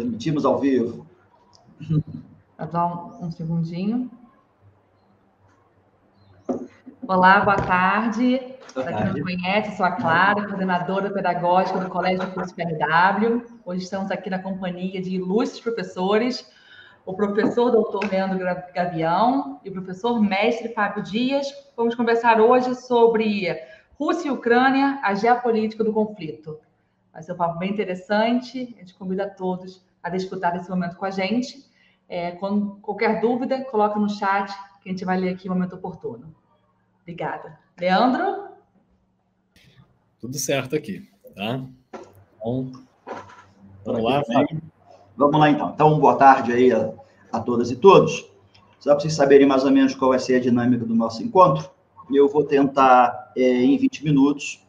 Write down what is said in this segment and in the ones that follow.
Transmitimos ao vivo. Vou dar um, um segundinho. Olá, boa tarde. Para quem não conhece, sou a Clara, coordenadora pedagógica do Colégio do Curso PRW. Hoje estamos aqui na companhia de ilustres professores, o professor doutor Leandro Gavião e o professor mestre Fábio Dias. Vamos conversar hoje sobre Rússia e Ucrânia, a geopolítica do conflito. Vai ser um papo bem interessante. A gente convida a todos a disputar esse momento com a gente. É, com qualquer dúvida, coloca no chat que a gente vai ler aqui no momento oportuno. Obrigada. Leandro? Tudo certo aqui, tá? Então, vamos lá, Fábio. Vamos lá, então. Então, boa tarde aí a, a todas e todos. Só para vocês saberem mais ou menos qual vai ser a dinâmica do nosso encontro, eu vou tentar, é, em 20 minutos,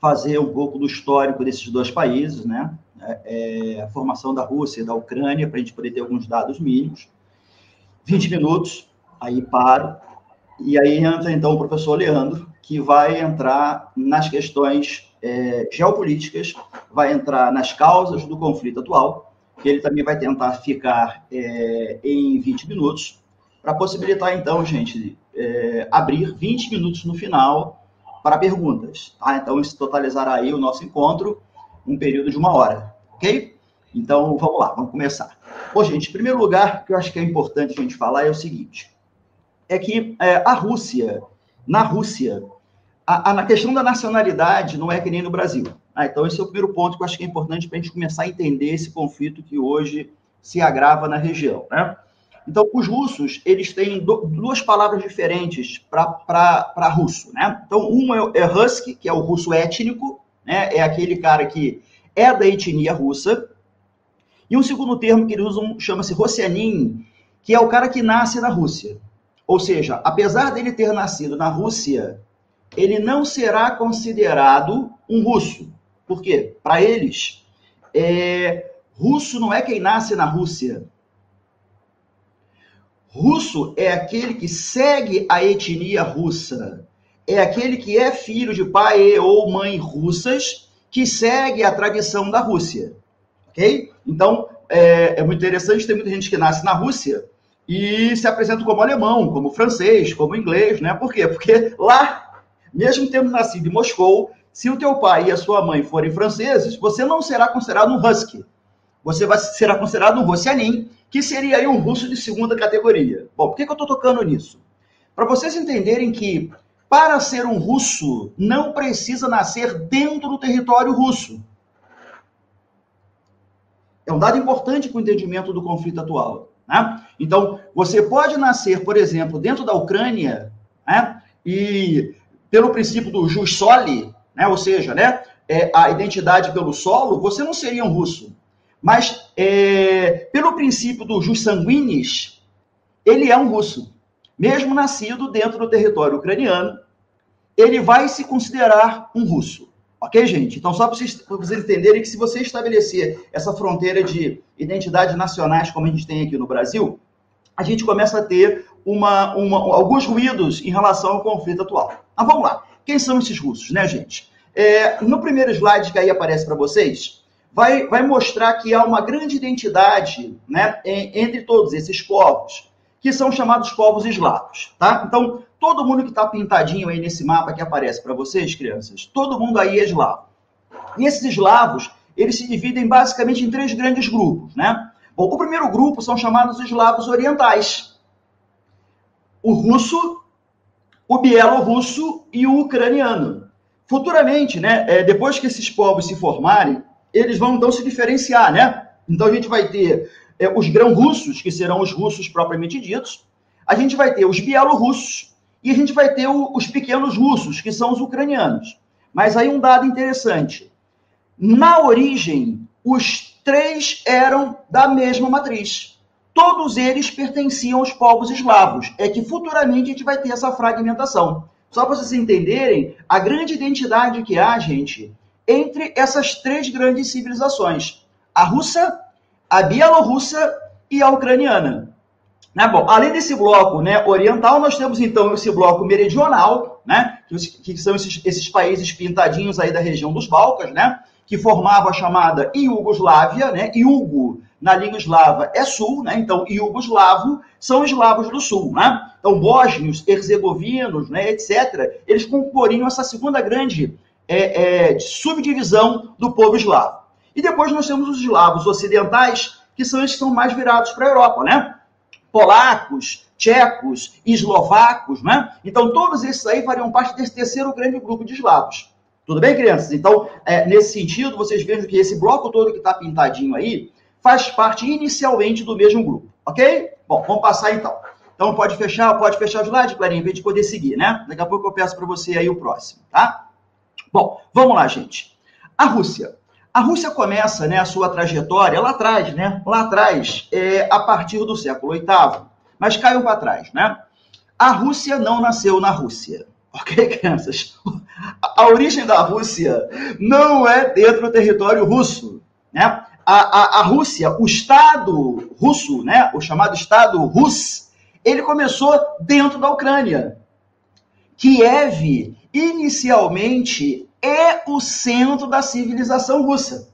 fazer um pouco do histórico desses dois países, né? É, a formação da Rússia e da Ucrânia, para a gente poder ter alguns dados mínimos. 20 minutos, aí paro. E aí entra, então, o professor Leandro, que vai entrar nas questões é, geopolíticas, vai entrar nas causas do conflito atual, que ele também vai tentar ficar é, em 20 minutos, para possibilitar, então, gente, é, abrir 20 minutos no final para perguntas. Tá? Então, isso totalizará aí o nosso encontro um período de uma hora, ok? Então, vamos lá, vamos começar. Bom, gente, em primeiro lugar, que eu acho que é importante a gente falar é o seguinte, é que é, a Rússia, na Rússia, a, a, na questão da nacionalidade não é que nem no Brasil. Ah, então, esse é o primeiro ponto que eu acho que é importante para a gente começar a entender esse conflito que hoje se agrava na região, né? Então, os russos, eles têm duas palavras diferentes para russo, né? Então, um é, é husky, que é o russo étnico, né? É aquele cara que é da etnia russa. E um segundo termo que eles usam chama-se Rossianin, que é o cara que nasce na Rússia. Ou seja, apesar dele ter nascido na Rússia, ele não será considerado um russo. Por quê? Para eles, é, russo não é quem nasce na Rússia. Russo é aquele que segue a etnia russa. É aquele que é filho de pai ou mãe russas que segue a tradição da Rússia. Ok? Então, é, é muito interessante, tem muita gente que nasce na Rússia e se apresenta como alemão, como francês, como inglês, né? Por quê? Porque lá, mesmo tendo nascido em Moscou, se o teu pai e a sua mãe forem franceses, você não será considerado um husky. Você vai, será considerado um russianin, que seria aí um russo de segunda categoria. Bom, por que, que eu estou tocando nisso? Para vocês entenderem que para ser um russo não precisa nascer dentro do território russo. É um dado importante para o entendimento do conflito atual. Né? Então, você pode nascer, por exemplo, dentro da Ucrânia, né? e pelo princípio do jus soli, né? ou seja, né? É, a identidade pelo solo, você não seria um russo. Mas, é, pelo princípio do jus sanguinis, ele é um russo. Mesmo nascido dentro do território ucraniano, ele vai se considerar um russo. Ok, gente? Então, só para vocês, entenderem que se você estabelecer essa fronteira de identidades nacionais, como a gente tem aqui no Brasil, a gente começa a ter uma, uma, alguns ruídos em relação ao conflito atual. Mas vamos lá. Quem são esses russos, né, gente? É, no primeiro slide que aí aparece para vocês, vai, vai mostrar que há uma grande identidade né, entre todos esses povos, que são chamados povos eslavos. Tá? Então, todo mundo que está pintadinho aí nesse mapa que aparece para vocês, crianças, todo mundo aí é eslavo. E esses eslavos, eles se dividem basicamente em três grandes grupos. Né? Bom, o primeiro grupo são chamados eslavos orientais. O russo, o bielorrusso e o ucraniano. Futuramente, né, é, depois que esses povos se formarem, eles vão então se diferenciar, né? Então a gente vai ter é, os grão-russos, que serão os russos propriamente ditos, a gente vai ter os bielorrussos e a gente vai ter o, os pequenos russos, que são os ucranianos. Mas aí um dado interessante. Na origem, os três eram da mesma matriz. Todos eles pertenciam aos povos eslavos. É que futuramente a gente vai ter essa fragmentação. Só para vocês entenderem a grande identidade que há, gente, entre essas três grandes civilizações: a russa, a bielorrussa e a ucraniana. Né? Bom, além desse bloco né, oriental, nós temos então esse bloco meridional, né, que, são esses, esses, países pintadinhos aí da região dos Balcãs, né, que formavam a chamada Iugoslávia, né? Iugo na língua eslava é sul, né? Então, iugoslavo são eslavos do sul, né? Então, bósnios, herzegovinos, né, etc., eles comporiam essa segunda grande é, é, subdivisão do povo eslavo. E depois nós temos os eslavos ocidentais, que são esses que são mais virados para a Europa, né? Polacos, tchecos, eslovacos, né? Então, todos esses aí fariam parte desse terceiro grande grupo de eslavos. Tudo bem, crianças? Então, é, nesse sentido, vocês vejam que esse bloco todo que está pintadinho aí, faz parte inicialmente do mesmo grupo, ok? Bom, vamos passar então. Então pode fechar, pode fechar o slide, Clarinha, para a gente poder seguir, né? Daqui a pouco eu peço para você aí o próximo, tá? Bom, vamos lá, gente. A Rússia. A Rússia começa né, a sua trajetória lá atrás, né? Lá atrás, é, a partir do século VIII. Mas caiam para trás, né? A Rússia não nasceu na Rússia. Ok, crianças? A origem da Rússia não é dentro do território russo, né? a, a, a Rússia, o Estado russo, né, o chamado Estado Rus, ele começou dentro da Ucrânia. Kiev, inicialmente, é o centro da civilização russa.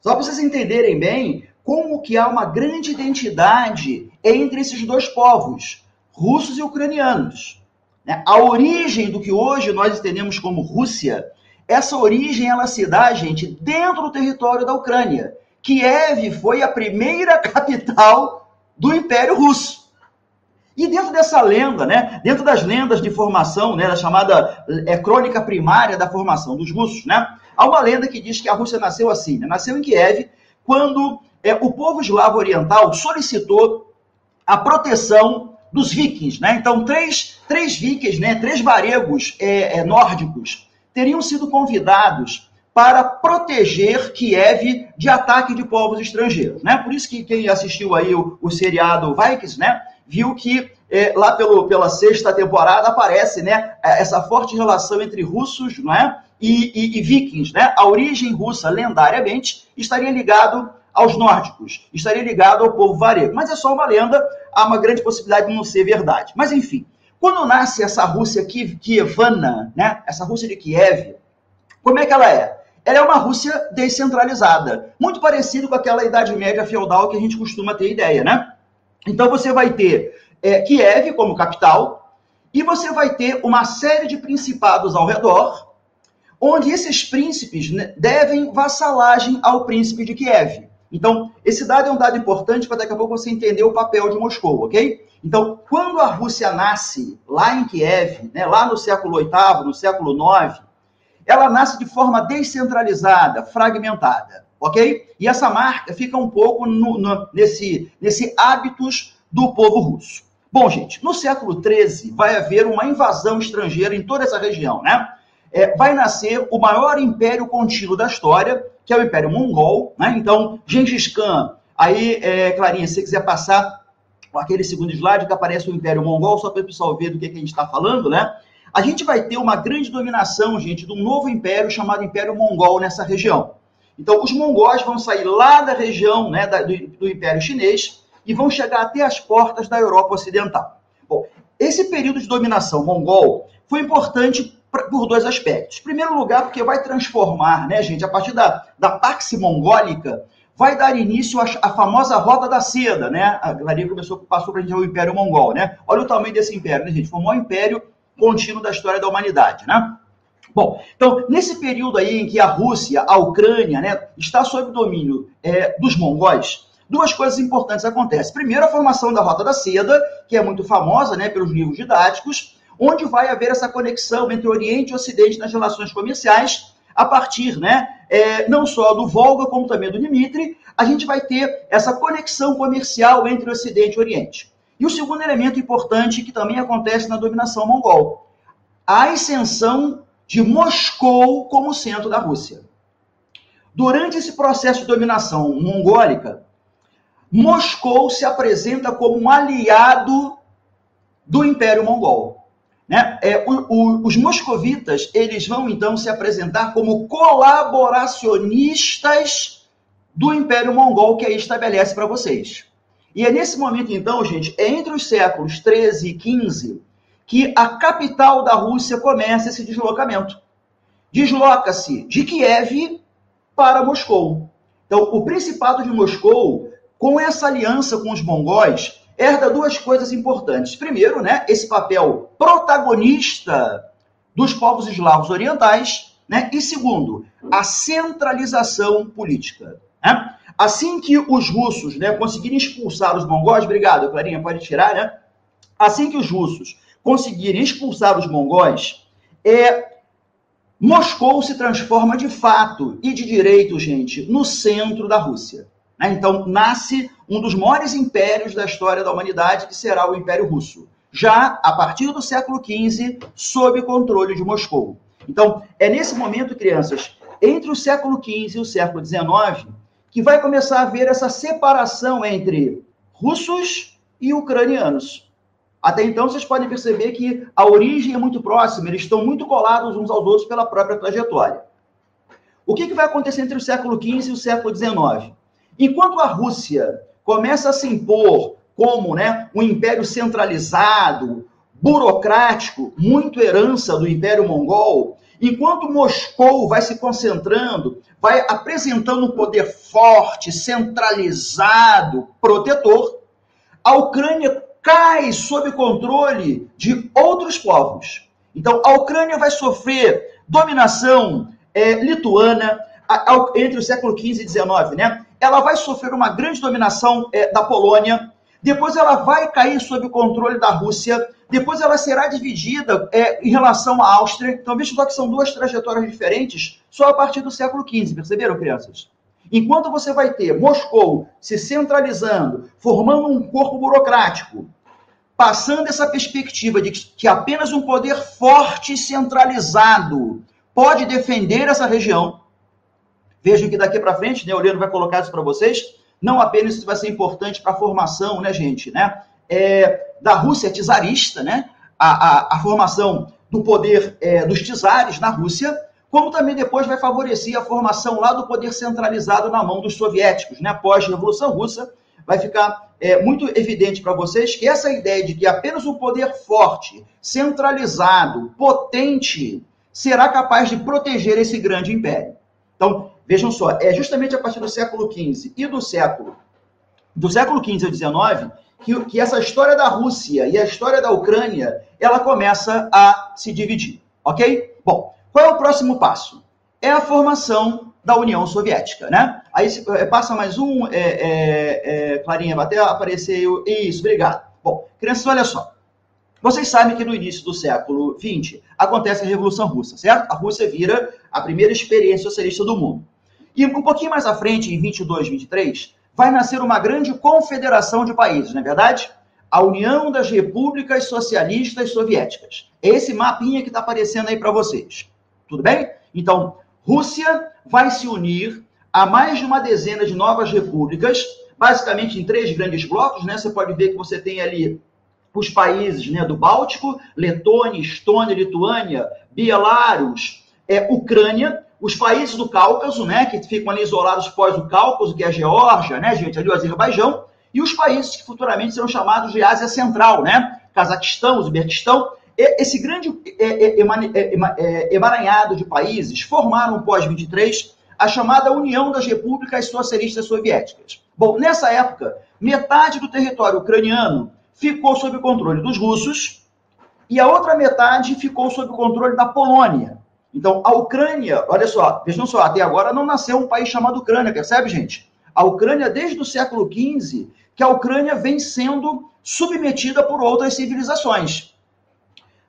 Só para vocês entenderem bem como que há uma grande identidade entre esses dois povos, russos e ucranianos. Né? A origem do que hoje nós entendemos como Rússia essa origem ela se dá, gente, dentro do território da Ucrânia. Kiev foi a primeira capital do Império Russo. E dentro dessa lenda, né, dentro das lendas de formação, né, da chamada é, crônica primária da formação dos russos, né, há uma lenda que diz que a Rússia nasceu assim, né, nasceu em Kiev quando é, o povo eslavo oriental solicitou a proteção dos vikings, né? Então três, três vikings, né, três varegos é, é, nórdicos teriam sido convidados para proteger Kiev de ataque de povos estrangeiros, né? Por isso que quem assistiu aí o, o seriado Vikings, né, viu que é, lá pelo, pela sexta temporada aparece, né, essa forte relação entre russos, não é, e, e, e vikings, né? A origem russa, lendariamente, estaria ligado aos nórdicos, estaria ligado ao povo varego. Mas é só uma lenda, há uma grande possibilidade de não ser verdade. Mas enfim, quando nasce essa Rússia kievana, né? essa Rússia de Kiev, como é que ela é? Ela é uma Rússia descentralizada, muito parecido com aquela Idade Média feudal que a gente costuma ter ideia, né? Então você vai ter é, Kiev como capital e você vai ter uma série de principados ao redor, onde esses príncipes né, devem vassalagem ao príncipe de Kiev. Então, esse dado é um dado importante para daqui a pouco você entender o papel de Moscou, ok? Então, quando a Rússia nasce lá em Kiev, né, lá no século VIII, no século IX, ela nasce de forma descentralizada, fragmentada, ok? E essa marca fica um pouco no, no, nesse, nesse hábitos do povo russo. Bom, gente, no século XIII vai haver uma invasão estrangeira em toda essa região, né? É, vai nascer o maior império contínuo da história, que é o Império Mongol, né? Então, Gengis Khan, aí, é, Clarinha, se você quiser passar aquele segundo slide que aparece o Império Mongol, só para o pessoal ver do que, que a gente está falando, né? A gente vai ter uma grande dominação, gente, de um novo império chamado Império Mongol nessa região. Então, os mongóis vão sair lá da região né, da, do, do Império Chinês e vão chegar até as portas da Europa Ocidental. Bom, esse período de dominação mongol foi importante por dois aspectos. Em primeiro lugar, porque vai transformar, né, gente, a partir da, da Pax Mongólica, vai dar início à, famosa Roda da Seda, né? A Clarinha começou, passou para a gente o Império Mongol, né? Olha o tamanho desse império, né, gente? Foi o maior império contínuo da história da humanidade, né? Bom, então, nesse período aí em que a Rússia, a Ucrânia, né, está sob domínio é, dos mongóis, duas coisas importantes acontecem. Primeiro, a formação da Rota da Seda, que é muito famosa né, pelos livros didáticos, onde vai haver essa conexão entre Oriente e Ocidente nas relações comerciais, a partir, né, é, não só do Volga, como também do Dimitri, a gente vai ter essa conexão comercial entre Ocidente e Oriente. E o segundo elemento importante que também acontece na dominação mongol, a ascensão de Moscou como centro da Rússia. Durante esse processo de dominação mongólica, Moscou se apresenta como um aliado do Império Mongol. Né? É, o, o, os moscovitas eles vão então se apresentar como colaboracionistas do Império Mongol que aí estabelece para vocês. E é nesse momento então, gente, é entre os séculos 13 e 15 que a capital da Rússia começa esse deslocamento. Desloca-se de Kiev para Moscou. Então, o Principado de Moscou, com essa aliança com os mongóis, herda duas coisas importantes. Primeiro, né, esse papel protagonista dos povos eslavos orientais, né? E segundo, a centralização política. Né? Assim que os russos né, conseguirem expulsar os mongóis, obrigado, Clarinha, pode tirar, né? Assim que os russos conseguirem expulsar os mongóis, é, Moscou se transforma de fato e de direito, gente, no centro da Rússia. Né? Então, nasce um dos maiores impérios da história da humanidade, que será o Império Russo. Já a partir do século XV, sob controle de Moscou. Então, é nesse momento, crianças, entre o século XV e o século XIX, que vai começar a haver essa separação entre russos e ucranianos. Até então, vocês podem perceber que a origem é muito próxima, eles estão muito colados uns aos outros pela própria trajetória. O que, que vai acontecer entre o século XV e o século XIX? Enquanto a Rússia começa a se impor como né, um império centralizado, burocrático, muito herança do Império Mongol, enquanto Moscou vai se concentrando, vai apresentando um poder forte, centralizado, protetor, a Ucrânia cai sob controle de outros povos. Então, a Ucrânia vai sofrer dominação é, lituana a, a, entre o século XV e XIX, né? Ela vai sofrer uma grande dominação é, da Polônia, depois ela vai cair sob o controle da Rússia, depois ela será dividida é, em relação à Áustria. Então, veja só que são duas trajetórias diferentes só a partir do século XV, perceberam, crianças? Enquanto você vai ter Moscou se centralizando, formando um corpo burocrático, passando essa perspectiva de que apenas um poder forte e centralizado pode defender essa região. Vejam que daqui para frente, né, o Leandro vai colocar isso para vocês, não apenas isso vai ser importante para a formação, né, gente, né, é, da Rússia czarista, né, a, a, a formação do poder é, dos czares na Rússia, como também depois vai favorecer a formação lá do poder centralizado na mão dos soviéticos, né? Após a Revolução Russa, vai ficar é, muito evidente para vocês que essa ideia de que apenas um poder forte, centralizado, potente, será capaz de proteger esse grande império. Então, vejam só, é justamente a partir do século XV e do século do século XV ao XIX que, que essa história da Rússia e a história da Ucrânia ela começa a se dividir, ok? Bom, qual é o próximo passo? É a formação da União Soviética, né? Aí é, passa mais um, é, é, é, Clarinha, até aparecer isso, obrigado. Bom, crianças, olha só. Vocês sabem que no início do século XX acontece a Revolução Russa, certo? A Rússia vira a primeira experiência socialista do mundo. E um pouquinho mais à frente, em 22, 23, vai nascer uma grande confederação de países, não é verdade? A União das Repúblicas Socialistas Soviéticas. É esse mapinha que está aparecendo aí para vocês. Tudo bem? Então, Rússia vai se unir a mais de uma dezena de novas repúblicas, basicamente em três grandes blocos, né? Você pode ver que você tem ali os países né, do Báltico, Letônia, Estônia, Lituânia, Bielorus, é, Ucrânia, os países do Cáucaso, né, que ficam ali isolados pós o Cáucaso, que é a Geórgia, né, gente, ali o Azerbaijão, e os países que futuramente serão chamados de Ásia Central, né, Cazaquistão, Uzbequistão esse grande emaranhado de países formaram, pós-23, a chamada União das Repúblicas Socialistas Soviéticas. Bom, nessa época, metade do território ucraniano ficou sob o controle dos russos e a outra metade ficou sob o controle da Polônia. Então, a Ucrânia, olha só, vejam só, até agora não nasceu um país chamado Ucrânia, percebe, gente? A Ucrânia, desde o século XV, que a Ucrânia vem sendo submetida por outras civilizações.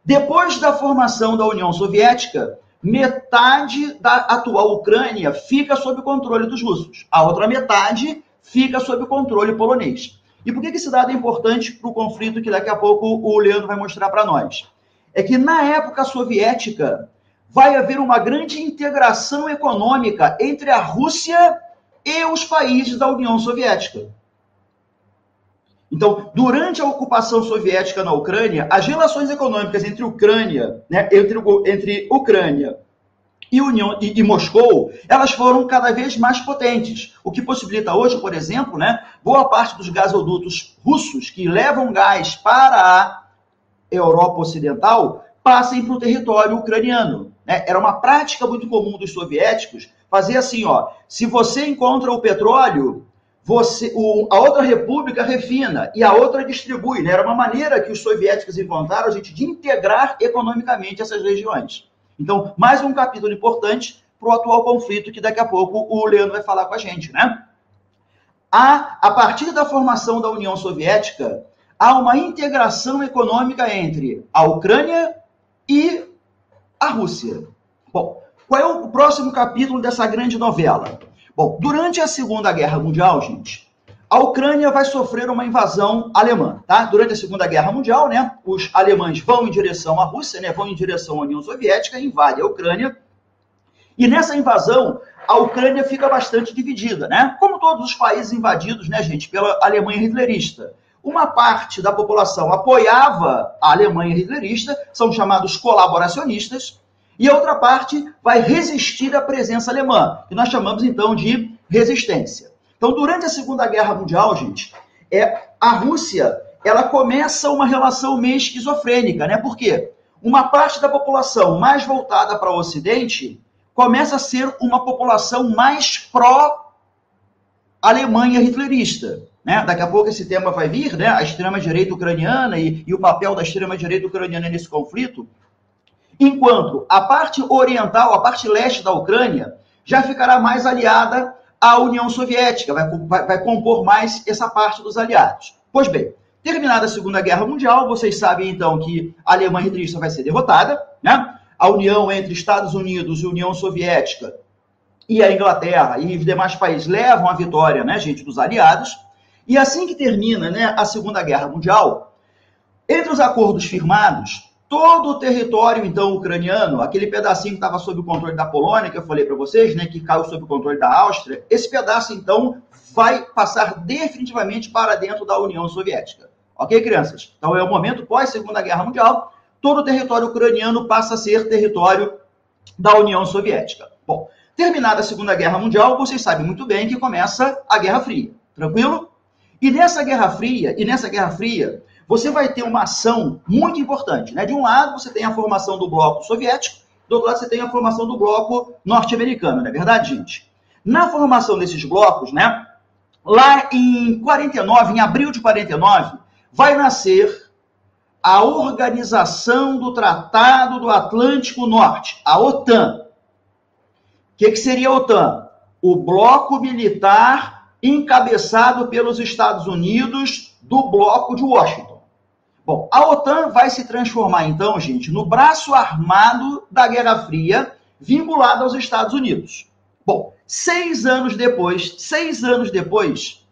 Depois da formação da União Soviética, metade da atual Ucrânia fica sob controle dos russos, a outra metade fica sob controle polonês. E por que esse dado é importante para o conflito que daqui a pouco o Leandro vai mostrar para nós? É que na época soviética vai haver uma grande integração econômica entre a Rússia e os países da União Soviética. Então, durante a ocupação soviética na Ucrânia, as relações econômicas entre Ucrânia, né, entre, entre Ucrânia e, União, e, e, Moscou, elas foram cada vez mais potentes, o que possibilita hoje, por exemplo, né, boa parte dos gasodutos russos que levam gás para a Europa Ocidental passem para o território ucraniano. Né? Era uma prática muito comum dos soviéticos fazer assim, ó. Se você encontra o petróleo, você, o, a outra república refina e a outra distribui. Né? Era uma maneira que os soviéticos encontraram a gente de integrar economicamente essas regiões. Então, mais um capítulo importante para o atual conflito que daqui a pouco o Leandro vai falar com a gente, né? Há, a partir da formação da União Soviética, há uma integração econômica entre a Ucrânia e a Rússia. Bom, qual é o próximo capítulo dessa grande novela? Bom, durante a Segunda Guerra Mundial, gente, a Ucrânia vai sofrer uma invasão alemã, tá? Durante a Segunda Guerra Mundial, né, os alemães vão em direção à Rússia, né, vão em direção à União Soviética, invadem a Ucrânia. E nessa invasão, a Ucrânia fica bastante dividida, né? Como todos os países invadidos, né, gente, pela Alemanha hitlerista. Uma parte da população apoiava a Alemanha hitlerista, são chamados colaboracionistas, e a outra parte vai resistir à presença alemã, que nós chamamos então de resistência. Então, durante a Segunda Guerra Mundial, gente, é, a Rússia ela começa uma relação meio esquizofrênica, né? Por quê? Uma parte da população mais voltada para o Ocidente começa a ser uma população mais pró-Alemanha hitlerista. Né? Daqui a pouco esse tema vai vir, né? a extrema-direita ucraniana e, e o papel da extrema-direita ucraniana nesse conflito. Enquanto a parte oriental, a parte leste da Ucrânia, já ficará mais aliada à União Soviética, vai, vai, vai compor mais essa parte dos aliados. Pois bem, terminada a Segunda Guerra Mundial, vocês sabem então que a Alemanha hitlerista vai ser derrotada, né? A união entre Estados Unidos e União Soviética e a Inglaterra e os demais países levam à vitória, né, gente, dos aliados. E assim que termina, né, a Segunda Guerra Mundial, entre os acordos firmados, todo o território, então, ucraniano, aquele pedacinho que estava sob o controle da Polônia, que eu falei para vocês, né, que caiu sob o controle da Áustria, esse pedaço, então, vai passar definitivamente para dentro da União Soviética. Ok, crianças? Então, é o momento pós-Segunda Guerra Mundial, todo o território ucraniano passa a ser território da União Soviética. Bom, terminada a Segunda Guerra Mundial, vocês sabem muito bem que começa a Guerra Fria. Tranquilo? E nessa Guerra Fria, e nessa Guerra Fria, você vai ter uma ação muito importante. Né? De um lado, você tem a formação do bloco soviético, do outro lado, você tem a formação do bloco norte-americano, não é verdade, gente? Na formação desses blocos, né, lá em 49, em abril de 49, vai nascer a Organização do Tratado do Atlântico Norte, a OTAN. O que, que seria a OTAN? O bloco militar encabeçado pelos Estados Unidos do bloco de Washington. Bom, a OTAN vai se transformar, então, gente, no braço armado da Guerra Fria, vinculado aos Estados Unidos. Bom, seis anos depois, seis anos depois,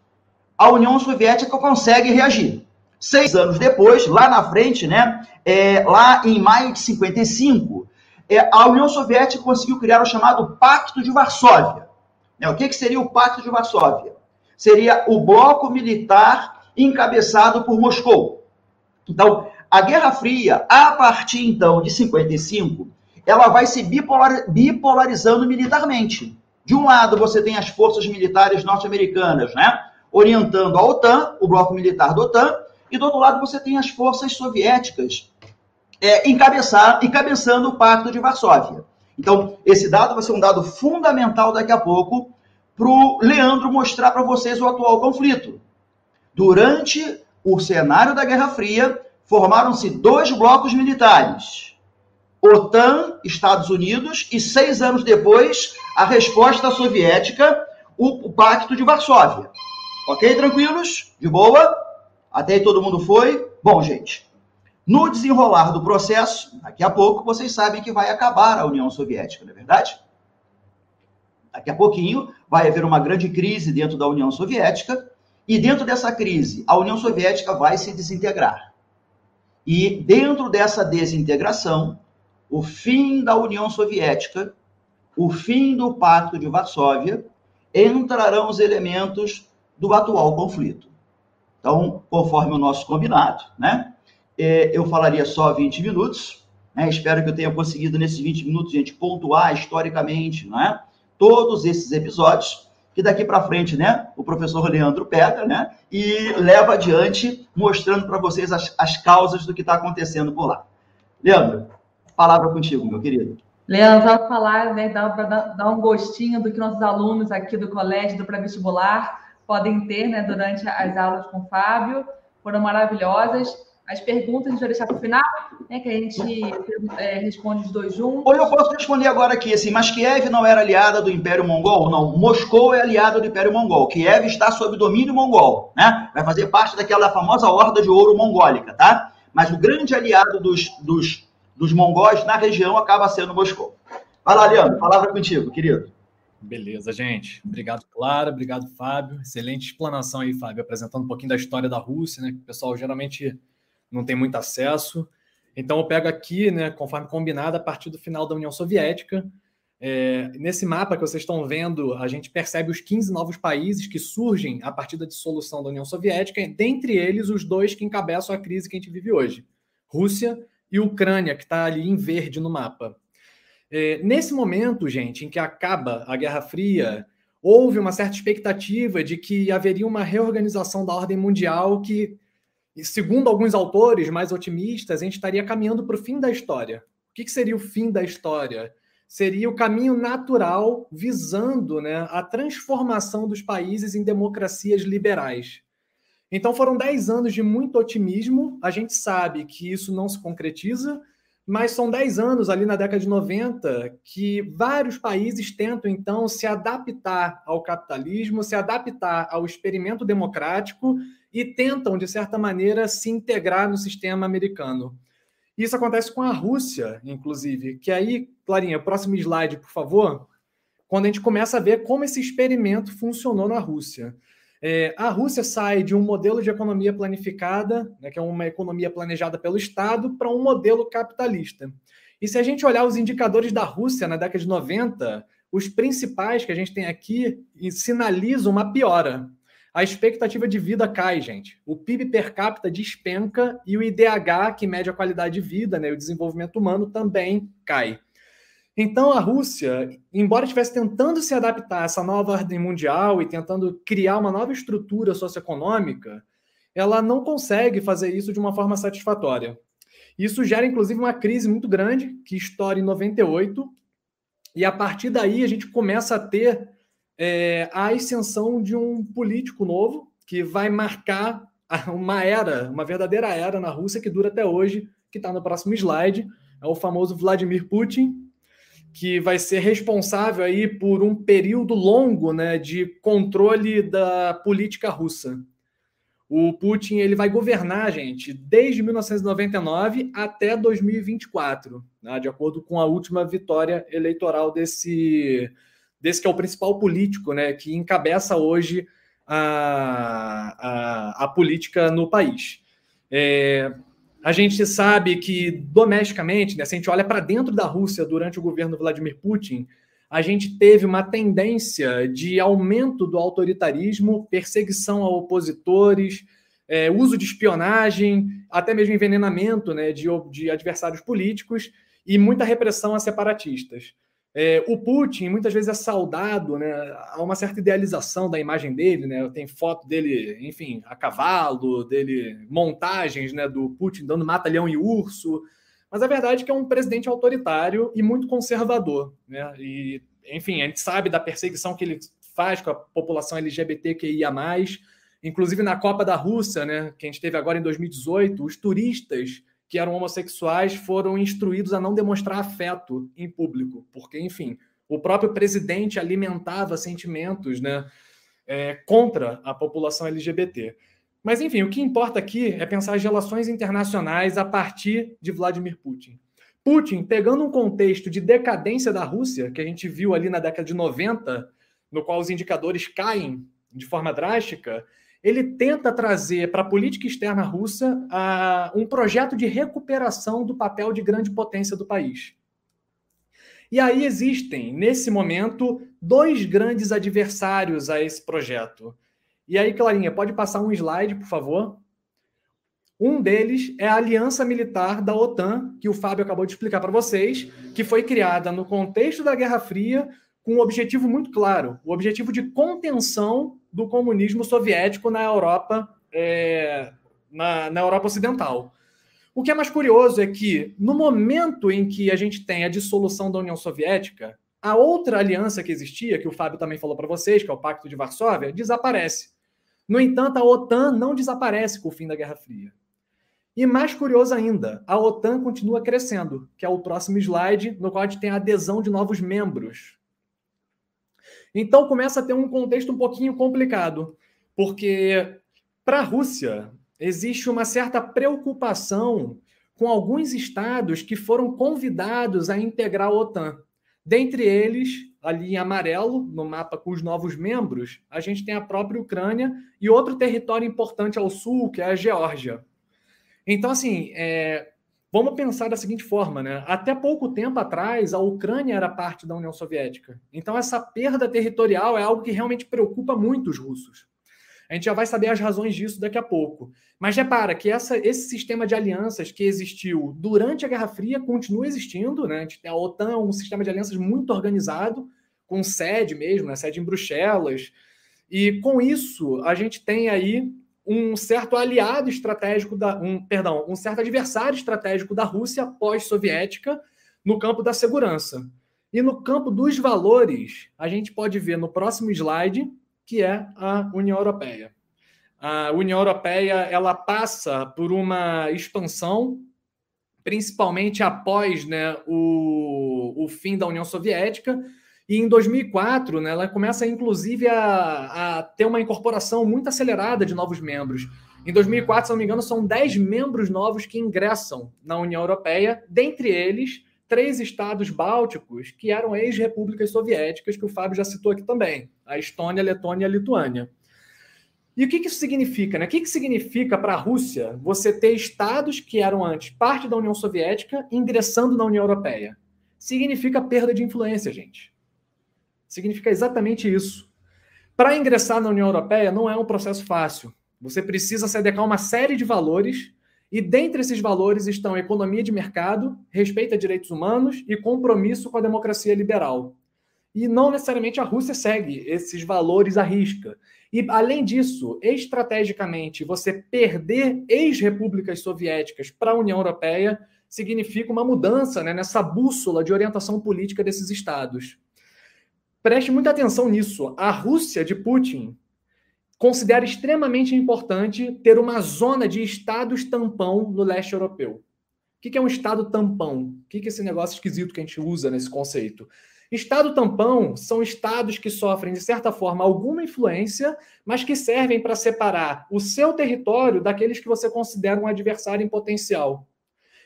a União Soviética consegue reagir. Seis anos depois, lá na frente, né, é, lá em maio de 55, é, a União Soviética conseguiu criar o chamado Pacto de Varsóvia. É, o que, que seria o Pacto de Varsóvia? Seria o bloco militar encabeçado por Moscou. Então, a Guerra Fria, a partir então de 55, ela vai se bipolar, bipolarizando militarmente. De um lado, você tem as forças militares norte-americanas, né, orientando a OTAN, o bloco militar da OTAN, e do outro lado você tem as forças soviéticas é, encabeçar, encabeçando o Pacto de Varsóvia. Então, esse dado vai ser um dado fundamental daqui a pouco para o Leandro mostrar para vocês o atual conflito. Durante o cenário da Guerra Fria, formaram-se dois blocos militares. OTAN, Estados Unidos, e seis anos depois, a resposta soviética, o, o Pacto de Varsóvia. Ok, tranquilos? De boa? Até aí todo mundo foi? Bom, gente, no desenrolar do processo, daqui a pouco vocês sabem que vai acabar a União Soviética, não é verdade? Daqui a pouquinho vai haver uma grande crise dentro da União Soviética, e dentro dessa crise, a União Soviética vai se desintegrar. E dentro dessa desintegração, o fim da União Soviética, o fim do Pacto de Varsóvia, entrarão os elementos do atual conflito. Então, conforme o nosso combinado, né? É, eu falaria só 20 minutos. Né? Espero que eu tenha conseguido, nesses 20 minutos, gente, pontuar historicamente né? todos esses episódios que daqui para frente, né, o professor Leandro pega, né, e leva adiante, mostrando para vocês as, as causas do que está acontecendo por lá. Leandro, palavra contigo, meu querido. Leandro, só falar, né, dar, dar um gostinho do que nossos alunos aqui do colégio do pré-vestibular podem ter né, durante as aulas com o Fábio. Foram maravilhosas. As perguntas a gente vai deixar para o final, né, que a gente é, responde os dois juntos. Ou eu posso responder agora aqui, assim, mas Kiev não era aliada do Império Mongol? Não, Moscou é aliada do Império Mongol. Kiev está sob domínio mongol, né? Vai fazer parte daquela famosa Horda de Ouro mongólica, tá? Mas o grande aliado dos, dos, dos mongóis na região acaba sendo Moscou. Vai lá, Leandro, palavra contigo, querido. Beleza, gente. Obrigado, Clara. Obrigado, Fábio. Excelente explanação aí, Fábio, apresentando um pouquinho da história da Rússia, né? Que o pessoal geralmente não tem muito acesso. Então, eu pego aqui, né, conforme combinado, a partir do final da União Soviética. É, nesse mapa que vocês estão vendo, a gente percebe os 15 novos países que surgem a partir da dissolução da União Soviética, dentre eles os dois que encabeçam a crise que a gente vive hoje: Rússia e Ucrânia, que está ali em verde no mapa. É, nesse momento, gente, em que acaba a Guerra Fria, houve uma certa expectativa de que haveria uma reorganização da ordem mundial que e segundo alguns autores mais otimistas, a gente estaria caminhando para o fim da história. O que, que seria o fim da história? Seria o caminho natural visando né, a transformação dos países em democracias liberais. Então foram 10 anos de muito otimismo. A gente sabe que isso não se concretiza, mas são 10 anos ali na década de 90 que vários países tentam então se adaptar ao capitalismo, se adaptar ao experimento democrático e tentam, de certa maneira, se integrar no sistema americano. Isso acontece com a Rússia, inclusive, que aí, Clarinha, próximo slide, por favor, quando a gente começa a ver como esse experimento funcionou na Rússia. É, a Rússia sai de um modelo de economia planificada, né, que é uma economia planejada pelo Estado, para um modelo capitalista. E se a gente olhar os indicadores da Rússia na década de 90, os principais que a gente tem aqui sinalizam uma piora a expectativa de vida cai, gente. O PIB per capita despenca e o IDH, que mede a qualidade de vida, né, o desenvolvimento humano, também cai. Então, a Rússia, embora estivesse tentando se adaptar a essa nova ordem mundial e tentando criar uma nova estrutura socioeconômica, ela não consegue fazer isso de uma forma satisfatória. Isso gera, inclusive, uma crise muito grande, que estoura em 98, e a partir daí a gente começa a ter é, a ascensão de um político novo que vai marcar uma era, uma verdadeira era na Rússia que dura até hoje, que está no próximo slide, é o famoso Vladimir Putin, que vai ser responsável aí por um período longo né, de controle da política russa. O Putin ele vai governar, gente, desde 1999 até 2024, né, de acordo com a última vitória eleitoral desse desse que é o principal político, né, que encabeça hoje a, a, a política no país. É, a gente sabe que domesticamente, né, se a gente olha para dentro da Rússia durante o governo Vladimir Putin, a gente teve uma tendência de aumento do autoritarismo, perseguição a opositores, é, uso de espionagem, até mesmo envenenamento né, de, de adversários políticos e muita repressão a separatistas. É, o Putin muitas vezes é saudado, né? Há uma certa idealização da imagem dele, né? Tem foto dele, enfim, a cavalo, dele, montagens, né? Do Putin dando mata-leão e urso. Mas a verdade é que é um presidente autoritário e muito conservador, né? E, enfim, a gente sabe da perseguição que ele faz com a população LGBTQIA+, inclusive na Copa da Rússia, né? Que a gente teve agora em 2018, os turistas que eram homossexuais foram instruídos a não demonstrar afeto em público, porque, enfim, o próprio presidente alimentava sentimentos né, é, contra a população LGBT. Mas, enfim, o que importa aqui é pensar as relações internacionais a partir de Vladimir Putin. Putin, pegando um contexto de decadência da Rússia, que a gente viu ali na década de 90, no qual os indicadores caem de forma drástica, ele tenta trazer para a política externa russa uh, um projeto de recuperação do papel de grande potência do país. E aí existem, nesse momento, dois grandes adversários a esse projeto. E aí, Clarinha, pode passar um slide, por favor? Um deles é a Aliança Militar da OTAN, que o Fábio acabou de explicar para vocês, que foi criada no contexto da Guerra Fria com um objetivo muito claro: o objetivo de contenção do comunismo soviético na Europa, é, na, na Europa Ocidental. O que é mais curioso é que, no momento em que a gente tem a dissolução da União Soviética, a outra aliança que existia, que o Fábio também falou para vocês, que é o Pacto de Varsóvia, desaparece. No entanto, a OTAN não desaparece com o fim da Guerra Fria. E mais curioso ainda, a OTAN continua crescendo, que é o próximo slide, no qual a gente tem a adesão de novos membros. Então começa a ter um contexto um pouquinho complicado, porque para a Rússia, existe uma certa preocupação com alguns estados que foram convidados a integrar a OTAN. Dentre eles, ali em amarelo, no mapa com os novos membros, a gente tem a própria Ucrânia e outro território importante ao sul, que é a Geórgia. Então, assim, é, vamos pensar da seguinte forma, né? Até pouco tempo atrás, a Ucrânia era parte da União Soviética. Então, essa perda territorial é algo que realmente preocupa muito os russos. A gente já vai saber as razões disso daqui a pouco. Mas repara que essa, esse sistema de alianças que existiu durante a Guerra Fria continua existindo. Né? A, gente tem a OTAN, um sistema de alianças muito organizado, com sede mesmo, né? sede em Bruxelas. E com isso, a gente tem aí um certo aliado estratégico da, um, perdão, um certo adversário estratégico da Rússia pós-soviética no campo da segurança. E no campo dos valores, a gente pode ver no próximo slide que é a União Europeia. A União Europeia ela passa por uma expansão, principalmente após né, o, o fim da União Soviética, e em 2004 né, ela começa, inclusive, a, a ter uma incorporação muito acelerada de novos membros. Em 2004, se não me engano, são 10 membros novos que ingressam na União Europeia, dentre eles três estados bálticos que eram ex-repúblicas soviéticas, que o Fábio já citou aqui também: a Estônia, a Letônia e a Lituânia. E o que, que isso significa? Né? O que, que significa para a Rússia você ter estados que eram antes parte da União Soviética ingressando na União Europeia? Significa perda de influência, gente. Significa exatamente isso. Para ingressar na União Europeia não é um processo fácil. Você precisa se adequar a uma série de valores e dentre esses valores estão economia de mercado, respeito a direitos humanos e compromisso com a democracia liberal. E não necessariamente a Rússia segue esses valores à risca. E, além disso, estrategicamente, você perder ex-repúblicas soviéticas para a União Europeia significa uma mudança né, nessa bússola de orientação política desses estados. Preste muita atenção nisso. A Rússia de Putin considera extremamente importante ter uma zona de estados tampão no leste europeu. O que é um estado tampão? O que é esse negócio esquisito que a gente usa nesse conceito? Estado tampão são estados que sofrem, de certa forma, alguma influência, mas que servem para separar o seu território daqueles que você considera um adversário em potencial.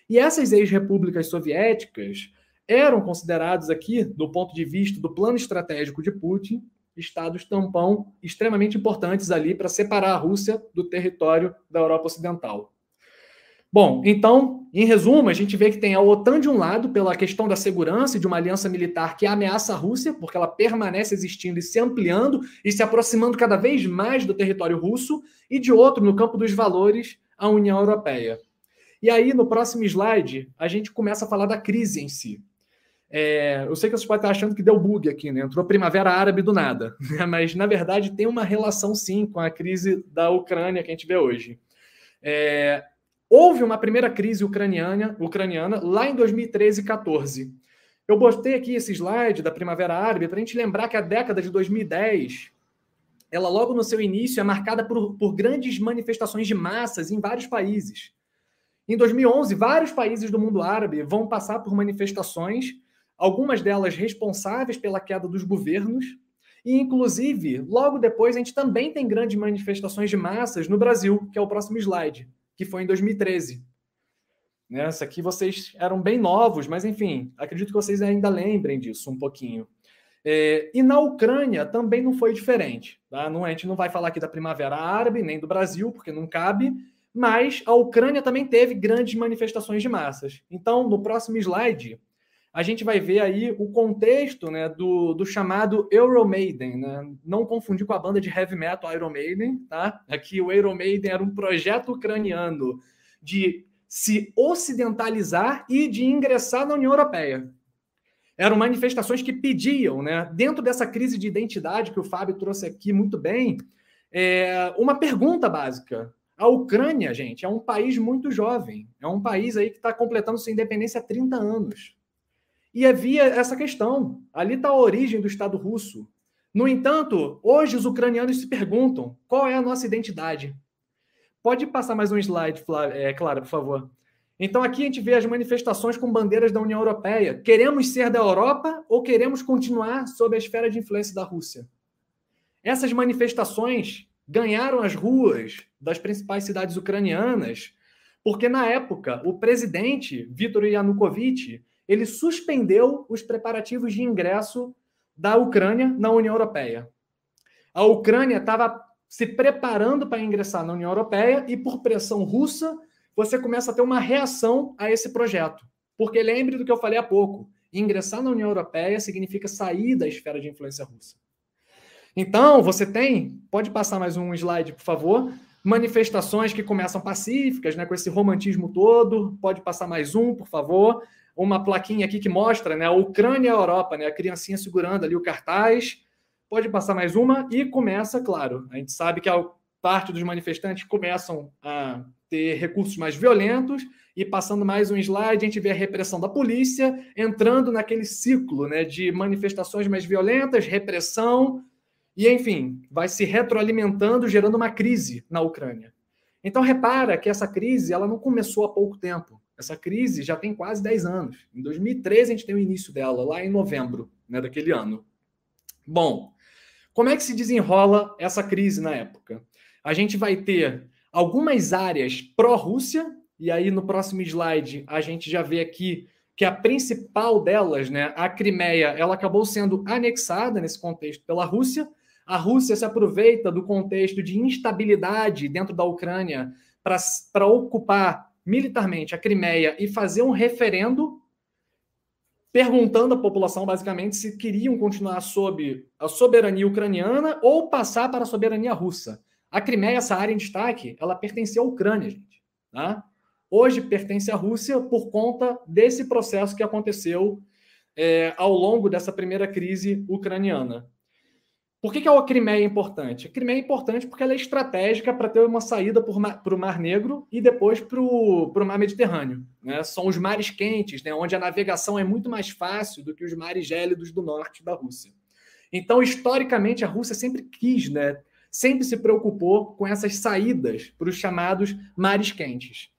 E essas ex-repúblicas soviéticas eram considerados aqui, do ponto de vista do plano estratégico de Putin, estados tampão extremamente importantes ali para separar a Rússia do território da Europa Ocidental. Bom, então, em resumo, a gente vê que tem a OTAN de um lado, pela questão da segurança e de uma aliança militar que ameaça a Rússia, porque ela permanece existindo e se ampliando e se aproximando cada vez mais do território russo, e de outro, no campo dos valores, a União Europeia. E aí, no próximo slide, a gente começa a falar da crise em si. É, eu sei que você pode estar achando que deu bug aqui, né? Entrou primavera árabe do nada, né? mas na verdade tem uma relação sim com a crise da Ucrânia que a gente vê hoje. É, houve uma primeira crise ucraniana, ucraniana lá em 2013 e 14. Eu botei aqui esse slide da primavera árabe para a gente lembrar que a década de 2010 ela logo no seu início é marcada por, por grandes manifestações de massas em vários países. Em 2011, vários países do mundo árabe vão passar por manifestações algumas delas responsáveis pela queda dos governos, e inclusive, logo depois, a gente também tem grandes manifestações de massas no Brasil, que é o próximo slide, que foi em 2013. Nessa aqui vocês eram bem novos, mas enfim, acredito que vocês ainda lembrem disso um pouquinho. É, e na Ucrânia também não foi diferente. Tá? Não, a gente não vai falar aqui da Primavera Árabe, nem do Brasil, porque não cabe, mas a Ucrânia também teve grandes manifestações de massas. Então, no próximo slide, a gente vai ver aí o contexto né, do, do chamado Euromaiden, né? não confundir com a banda de heavy metal Iron Maiden, tá? Aqui o Euromaiden era um projeto ucraniano de se ocidentalizar e de ingressar na União Europeia. Eram manifestações que pediam, né, dentro dessa crise de identidade que o Fábio trouxe aqui muito bem, é, uma pergunta básica. a Ucrânia, gente, é um país muito jovem. É um país aí que está completando sua independência há 30 anos. E havia essa questão. Ali está a origem do Estado russo. No entanto, hoje os ucranianos se perguntam qual é a nossa identidade. Pode passar mais um slide, é, Clara, por favor. Então, aqui a gente vê as manifestações com bandeiras da União Europeia. Queremos ser da Europa ou queremos continuar sob a esfera de influência da Rússia? Essas manifestações ganharam as ruas das principais cidades ucranianas porque, na época, o presidente Viktor Yanukovych ele suspendeu os preparativos de ingresso da Ucrânia na União Europeia. A Ucrânia estava se preparando para ingressar na União Europeia e, por pressão russa, você começa a ter uma reação a esse projeto. Porque lembre do que eu falei há pouco: ingressar na União Europeia significa sair da esfera de influência russa. Então, você tem, pode passar mais um slide, por favor, manifestações que começam pacíficas, né, com esse romantismo todo. Pode passar mais um, por favor uma plaquinha aqui que mostra, né, a Ucrânia e a Europa, né, a criancinha segurando ali o cartaz. Pode passar mais uma e começa, claro. A gente sabe que a parte dos manifestantes começam a ter recursos mais violentos e passando mais um slide, a gente vê a repressão da polícia entrando naquele ciclo, né, de manifestações mais violentas, repressão e enfim, vai se retroalimentando, gerando uma crise na Ucrânia. Então repara que essa crise, ela não começou há pouco tempo. Essa crise já tem quase 10 anos. Em 2013 a gente tem o início dela, lá em novembro né, daquele ano. Bom, como é que se desenrola essa crise na época? A gente vai ter algumas áreas pró-Rússia, e aí no próximo slide a gente já vê aqui que a principal delas, né, a Crimeia, ela acabou sendo anexada nesse contexto pela Rússia. A Rússia se aproveita do contexto de instabilidade dentro da Ucrânia para ocupar militarmente a Crimeia e fazer um referendo perguntando à população, basicamente, se queriam continuar sob a soberania ucraniana ou passar para a soberania russa. A Crimeia, essa área em destaque, ela pertencia à Ucrânia, gente. Tá? Hoje pertence à Rússia por conta desse processo que aconteceu é, ao longo dessa primeira crise ucraniana. Por que, que a Crimeia é importante? A Crimeia é importante porque ela é estratégica para ter uma saída para o Mar Negro e depois para o Mar Mediterrâneo. Né? São os mares quentes, né? onde a navegação é muito mais fácil do que os mares gélidos do norte da Rússia. Então, historicamente, a Rússia sempre quis, né? sempre se preocupou com essas saídas para os chamados mares quentes.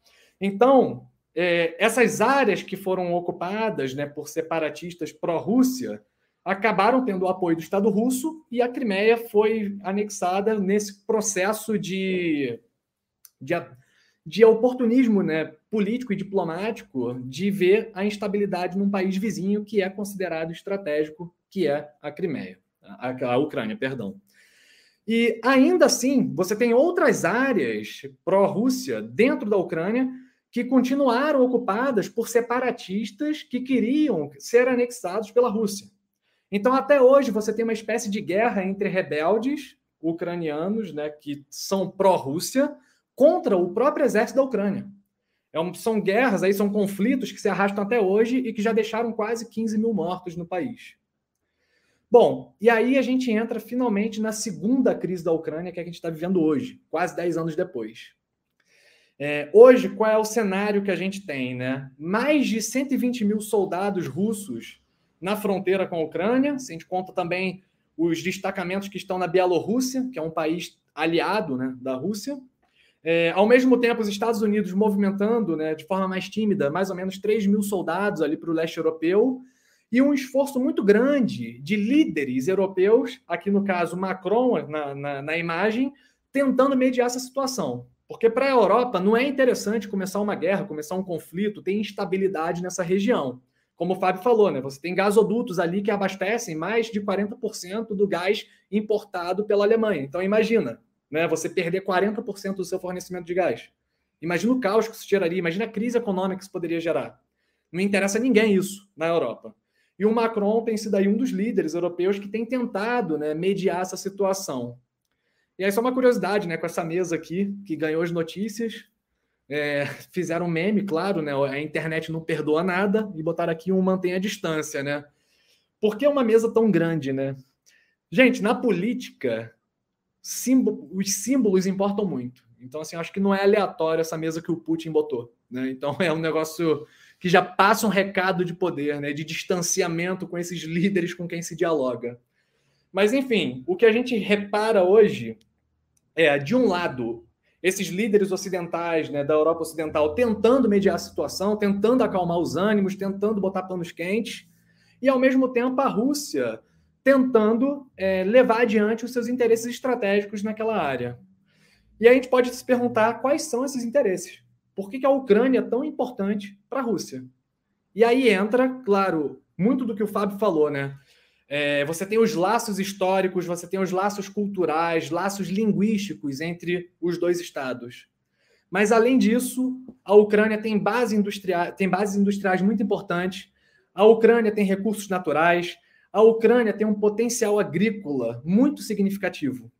Então, é, essas áreas que foram ocupadas né, por separatistas pró-Rússia, acabaram tendo o apoio do Estado russo e a Crimeia foi anexada nesse processo de, de, de oportunismo né, político e diplomático de ver a instabilidade num país vizinho que é considerado estratégico, que é a Crimeia, a, a Ucrânia, perdão. E ainda assim, você tem outras áreas pró-Rússia dentro da Ucrânia que continuaram ocupadas por separatistas que queriam ser anexados pela Rússia. Então, até hoje, você tem uma espécie de guerra entre rebeldes ucranianos, né, que são pró-Rússia, contra o próprio exército da Ucrânia. É um, são guerras, aí são conflitos que se arrastam até hoje e que já deixaram quase 15 mil mortos no país. Bom, e aí a gente entra finalmente na segunda crise da Ucrânia que a gente está vivendo hoje, quase 10 anos depois. É, hoje, qual é o cenário que a gente tem? Né? Mais de 120 mil soldados russos na fronteira com a Ucrânia. Se a gente conta também os destacamentos que estão na Bielorrússia, que é um país aliado né, da Rússia. É, ao mesmo tempo, os Estados Unidos movimentando né, de forma mais tímida mais ou menos 3 mil soldados ali para o leste europeu, e um esforço muito grande de líderes europeus, aqui no caso Macron na, na, na imagem, tentando mediar essa situação. Porque para a Europa não é interessante começar uma guerra, começar um conflito, ter instabilidade nessa região como o Fábio falou, né? Você tem gasodutos ali que abastecem mais de 40% do gás importado pela Alemanha. Então imagina, né? Você perder 40% do seu fornecimento de gás. Imagina o caos que isso geraria, imagina a crise econômica que isso poderia gerar. Não interessa a ninguém isso na Europa. E o Macron tem sido aí um dos líderes europeus que tem tentado né, mediar essa situação. E aí, só uma curiosidade, né, com essa mesa aqui, que ganhou as notícias, é, fizeram um meme, claro, né? A internet não perdoa nada e botaram aqui um mantém a distância, né? Por que uma mesa tão grande, né? Gente, na política, símbolo, os símbolos importam muito. Então, assim, acho que não é aleatório essa mesa que o Putin botou. Né? Então, é um negócio que já passa um recado de poder, né? de distanciamento com esses líderes com quem se dialoga. Mas, enfim, o que a gente repara hoje é, de um lado, esses líderes ocidentais né, da Europa Ocidental tentando mediar a situação, tentando acalmar os ânimos, tentando botar panos quentes, e ao mesmo tempo a Rússia tentando é, levar adiante os seus interesses estratégicos naquela área. E a gente pode se perguntar quais são esses interesses. Por que, que a Ucrânia é tão importante para a Rússia? E aí entra, claro, muito do que o Fábio falou, né? É, você tem os laços históricos, você tem os laços culturais, laços linguísticos entre os dois estados. Mas, além disso, a Ucrânia tem, base industria tem bases industriais muito importantes, a Ucrânia tem recursos naturais, a Ucrânia tem um potencial agrícola muito significativo.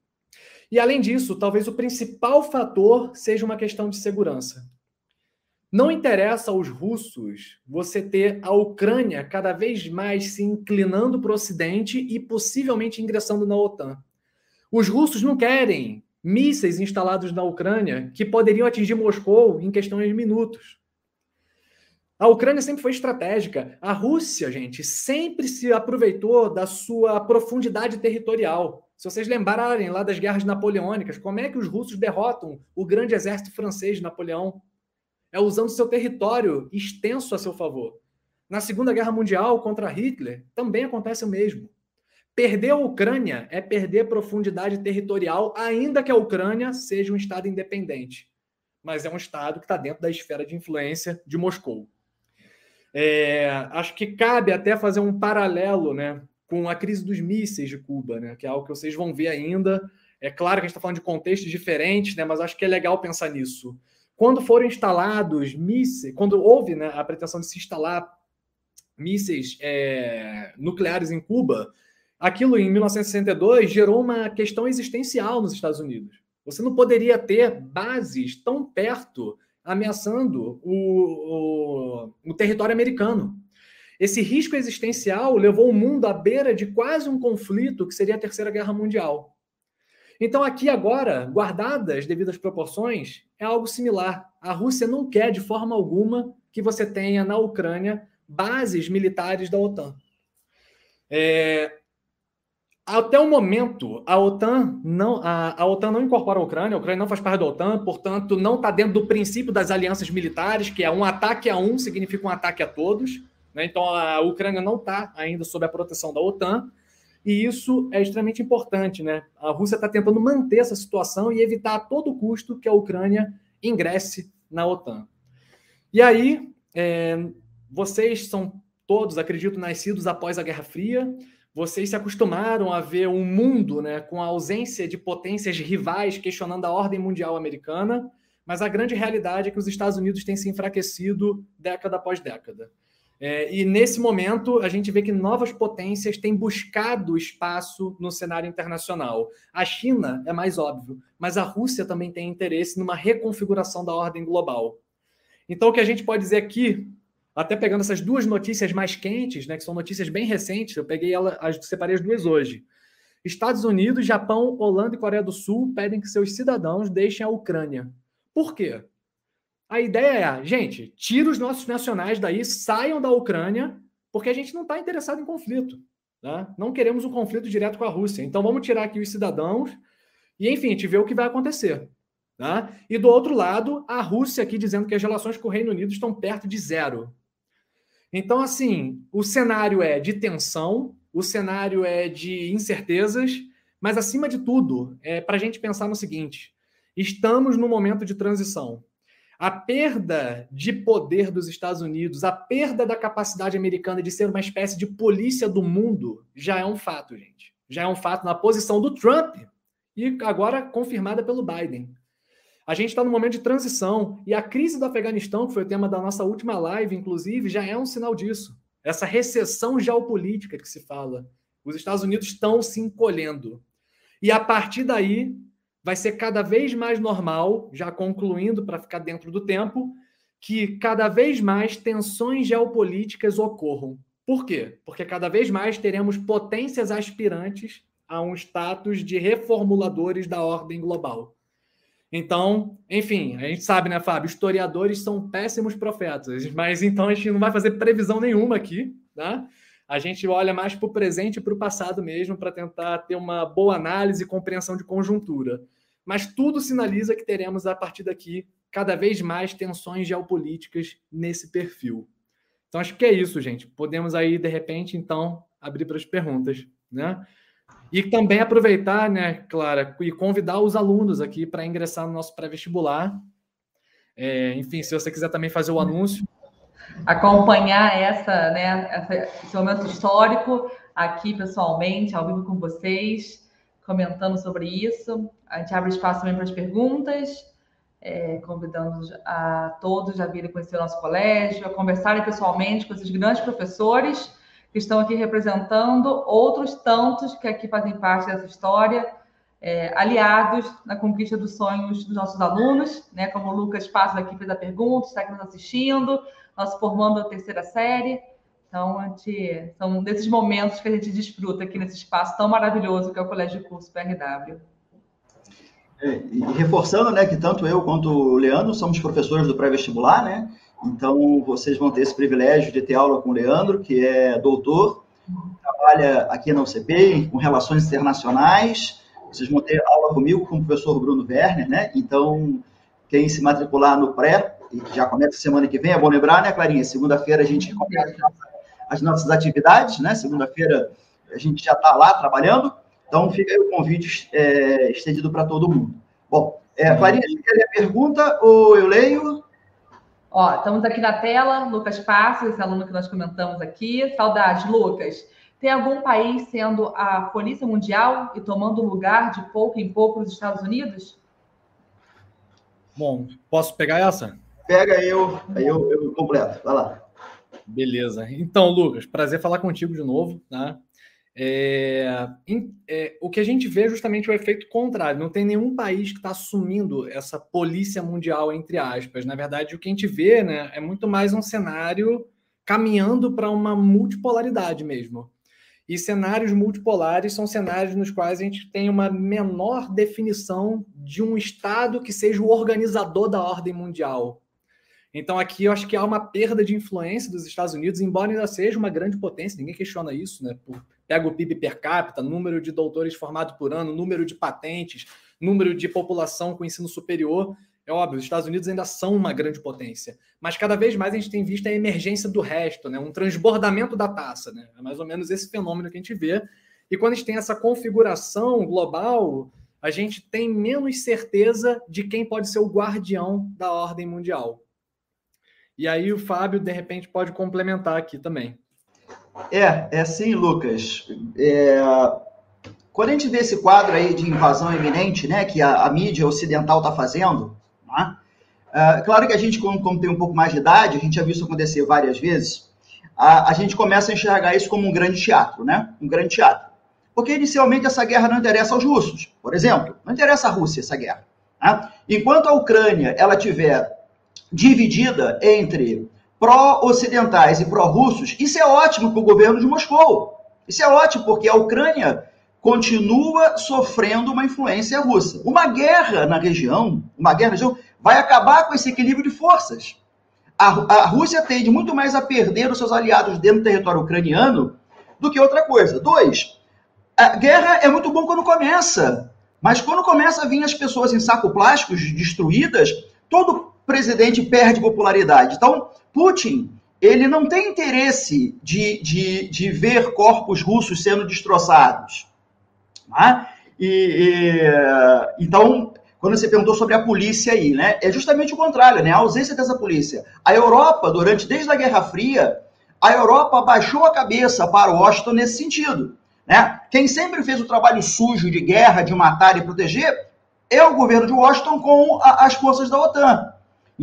E além disso, talvez o principal fator seja uma questão de segurança. Não interessa aos russos você ter a Ucrânia cada vez mais se inclinando para o Ocidente e possivelmente ingressando na OTAN. Os russos não querem mísseis instalados na Ucrânia que poderiam atingir Moscou em questões de minutos. A Ucrânia sempre foi estratégica. A Rússia, gente, sempre se aproveitou da sua profundidade territorial. Se vocês lembrarem lá das guerras napoleônicas, como é que os russos derrotam o grande exército francês de Napoleão? É usando seu território extenso a seu favor. Na Segunda Guerra Mundial, contra Hitler, também acontece o mesmo. Perder a Ucrânia é perder profundidade territorial, ainda que a Ucrânia seja um Estado independente. Mas é um Estado que está dentro da esfera de influência de Moscou. É, acho que cabe até fazer um paralelo né, com a crise dos mísseis de Cuba, né, que é algo que vocês vão ver ainda. É claro que a gente está falando de contextos diferentes, né, mas acho que é legal pensar nisso. Quando foram instalados mísseis, quando houve né, a pretensão de se instalar mísseis é, nucleares em Cuba, aquilo em 1962 gerou uma questão existencial nos Estados Unidos. Você não poderia ter bases tão perto ameaçando o, o, o território americano. Esse risco existencial levou o mundo à beira de quase um conflito que seria a Terceira Guerra Mundial. Então, aqui agora, guardadas as devidas proporções, é algo similar. A Rússia não quer, de forma alguma, que você tenha na Ucrânia bases militares da OTAN. É, até o momento, a OTAN não, a, a, OTAN não incorpora a Ucrânia, a Ucrânia não faz parte da OTAN, portanto, não está dentro do princípio das alianças militares, que é um ataque a um significa um ataque a todos. Né? Então, a Ucrânia não está ainda sob a proteção da OTAN, e isso é extremamente importante. Né? A Rússia está tentando manter essa situação e evitar a todo custo que a Ucrânia ingresse na OTAN. E aí, é, vocês são todos, acredito, nascidos após a Guerra Fria vocês se acostumaram a ver um mundo né, com a ausência de potências rivais questionando a ordem mundial americana, mas a grande realidade é que os Estados Unidos têm se enfraquecido década após década. É, e nesse momento, a gente vê que novas potências têm buscado espaço no cenário internacional. A China é mais óbvio, mas a Rússia também tem interesse numa reconfiguração da ordem global. Então, o que a gente pode dizer aqui até pegando essas duas notícias mais quentes, né, que são notícias bem recentes, eu peguei ela, separei as duas hoje. Estados Unidos, Japão, Holanda e Coreia do Sul pedem que seus cidadãos deixem a Ucrânia. Por quê? A ideia é, gente, tira os nossos nacionais daí, saiam da Ucrânia, porque a gente não está interessado em conflito. Né? Não queremos um conflito direto com a Rússia. Então vamos tirar aqui os cidadãos e, enfim, a gente vê o que vai acontecer. Né? E do outro lado, a Rússia aqui dizendo que as relações com o Reino Unido estão perto de zero. Então, assim, o cenário é de tensão, o cenário é de incertezas, mas, acima de tudo, é para a gente pensar no seguinte: estamos num momento de transição. A perda de poder dos Estados Unidos, a perda da capacidade americana de ser uma espécie de polícia do mundo, já é um fato, gente. Já é um fato na posição do Trump e agora confirmada pelo Biden. A gente está no momento de transição e a crise do Afeganistão, que foi o tema da nossa última live, inclusive, já é um sinal disso. Essa recessão geopolítica que se fala. Os Estados Unidos estão se encolhendo. E a partir daí, vai ser cada vez mais normal, já concluindo para ficar dentro do tempo, que cada vez mais tensões geopolíticas ocorram. Por quê? Porque cada vez mais teremos potências aspirantes a um status de reformuladores da ordem global. Então, enfim, a gente sabe, né, Fábio? Historiadores são péssimos profetas, mas então a gente não vai fazer previsão nenhuma aqui, tá? A gente olha mais para o presente e para o passado mesmo, para tentar ter uma boa análise e compreensão de conjuntura. Mas tudo sinaliza que teremos, a partir daqui, cada vez mais tensões geopolíticas nesse perfil. Então, acho que é isso, gente. Podemos aí, de repente, então, abrir para as perguntas, né? E também aproveitar, né, Clara, e convidar os alunos aqui para ingressar no nosso pré-vestibular. É, enfim, se você quiser também fazer o anúncio. Acompanhar essa, né, esse momento histórico aqui pessoalmente, ao vivo com vocês, comentando sobre isso. A gente abre espaço também para as perguntas, é, convidando a todos a virem conhecer o nosso colégio, a conversarem pessoalmente com esses grandes professores que estão aqui representando outros tantos que aqui fazem parte dessa história, é, aliados na conquista dos sonhos dos nossos alunos, né? Como o Lucas Passos aqui fez a pergunta, está aqui nos assistindo, nós formando a terceira série. Então, gente, são desses momentos que a gente desfruta aqui nesse espaço tão maravilhoso que é o Colégio de Curso PRW. É, e reforçando, né, que tanto eu quanto o Leandro somos professores do pré-vestibular, né? Então, vocês vão ter esse privilégio de ter aula com o Leandro, que é doutor, trabalha aqui na UCP com relações internacionais. Vocês vão ter aula comigo com o professor Bruno Werner, né? Então, quem se matricular no pré, já começa semana que vem, é bom lembrar, né, Clarinha? Segunda-feira a gente começa as nossas atividades, né? Segunda-feira a gente já está lá trabalhando. Então, fica aí o convite é, estendido para todo mundo. Bom, é, Clarinha, você quer ler a pergunta ou eu leio? Ó, estamos aqui na tela, Lucas Passos, esse aluno que nós comentamos aqui. Saudade, Lucas. Tem algum país sendo a polícia mundial e tomando lugar de pouco em pouco nos Estados Unidos? Bom, posso pegar essa? Pega eu, aí eu, eu completo. Vai lá. Beleza. Então, Lucas, prazer falar contigo de novo, tá? É, é, o que a gente vê é justamente o efeito contrário. Não tem nenhum país que está assumindo essa polícia mundial, entre aspas. Na verdade, o que a gente vê né, é muito mais um cenário caminhando para uma multipolaridade mesmo. E cenários multipolares são cenários nos quais a gente tem uma menor definição de um Estado que seja o organizador da ordem mundial. Então, aqui eu acho que há uma perda de influência dos Estados Unidos, embora ainda seja uma grande potência, ninguém questiona isso, né? Por, pega o PIB per capita, número de doutores formados por ano, número de patentes, número de população com ensino superior. É óbvio, os Estados Unidos ainda são uma grande potência, mas cada vez mais a gente tem visto a emergência do resto, né? um transbordamento da taça. Né? É mais ou menos esse fenômeno que a gente vê. E quando a gente tem essa configuração global, a gente tem menos certeza de quem pode ser o guardião da ordem mundial. E aí o Fábio, de repente, pode complementar aqui também. É, é assim, Lucas. É... Quando a gente vê esse quadro aí de invasão iminente, né, que a, a mídia ocidental está fazendo, né? é, claro que a gente, como, como, tem um pouco mais de idade, a gente já viu isso acontecer várias vezes, a, a gente começa a enxergar isso como um grande teatro, né? Um grande teatro. Porque inicialmente essa guerra não interessa aos russos, por exemplo, não interessa à Rússia essa guerra. Né? Enquanto a Ucrânia ela tiver dividida entre pró-ocidentais e pró-russos, isso é ótimo para o governo de Moscou. Isso é ótimo, porque a Ucrânia continua sofrendo uma influência russa. Uma guerra na região, uma guerra na região, vai acabar com esse equilíbrio de forças. A, a Rússia tende muito mais a perder os seus aliados dentro do território ucraniano do que outra coisa. Dois, a guerra é muito bom quando começa, mas quando começa a vir as pessoas em saco plásticos destruídas, todo presidente perde popularidade. Então, Putin, ele não tem interesse de, de, de ver corpos russos sendo destroçados. Né? E, e, então, quando você perguntou sobre a polícia aí, né, é justamente o contrário, né, a ausência dessa polícia. A Europa, durante desde a Guerra Fria, a Europa baixou a cabeça para Washington nesse sentido. Né? Quem sempre fez o trabalho sujo de guerra, de matar e proteger, é o governo de Washington com a, as forças da OTAN.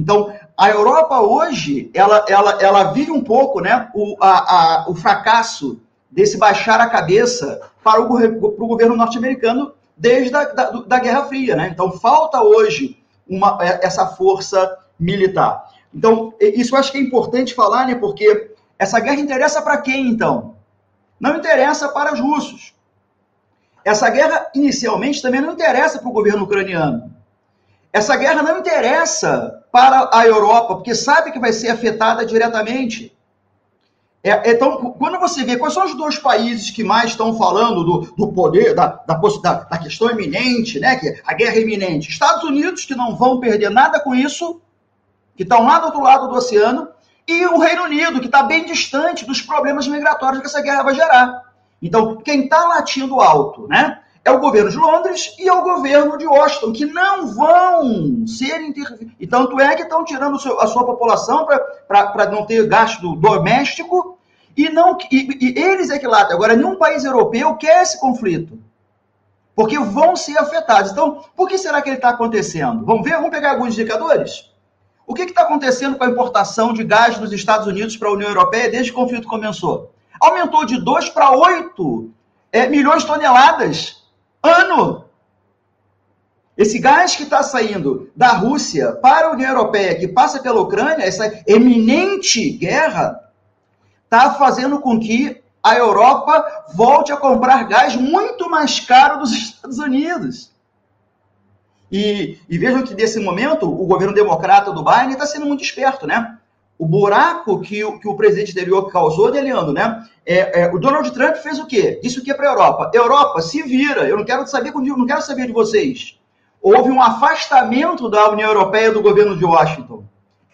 Então, a Europa hoje, ela, ela, ela vive um pouco né, o, a, a, o fracasso desse baixar a cabeça para o, para o governo norte-americano desde a da, da Guerra Fria. Né? Então, falta hoje uma, é, essa força militar. Então, isso eu acho que é importante falar, né, porque essa guerra interessa para quem, então? Não interessa para os russos. Essa guerra, inicialmente, também não interessa para o governo ucraniano essa guerra não interessa para a Europa, porque sabe que vai ser afetada diretamente. É, então, quando você vê quais são os dois países que mais estão falando do, do poder, da, da, da, questão iminente, né, que é a guerra iminente, Estados Unidos, que não vão perder nada com isso, que estão lá do outro lado do oceano, e o Reino Unido, que está bem distante dos problemas migratórios que essa guerra vai gerar. Então, quem está latindo alto, né, é o governo de Londres e é o governo de Washington, que não vão ser intervenidos. E tanto é que estão tirando a sua população para não ter gasto doméstico e não e, e eles é que latem. Agora, nenhum país europeu quer esse conflito. Porque vão ser afetados. Então, por que será que ele está acontecendo? Vamos ver? Vamos pegar alguns indicadores? O que está acontecendo com a importação de gás dos Estados Unidos para a União Europeia desde que o conflito começou? Aumentou de 2 para 8 é, milhões de toneladas ano. Esse gás que está saindo da Rússia para a União Europeia, que passa pela Ucrânia, essa eminente guerra, está fazendo com que a Europa volte a comprar gás muito mais caro dos Estados Unidos. E, e vejam que nesse momento o governo democrata do Biden está sendo muito esperto, né? O buraco que, que o presidente anterior causou, Deliano, né? É, é, o Donald Trump fez o quê? Disse o que para a Europa? Europa, se vira, eu não quero saber não quero saber de vocês. Houve um afastamento da União Europeia do governo de Washington.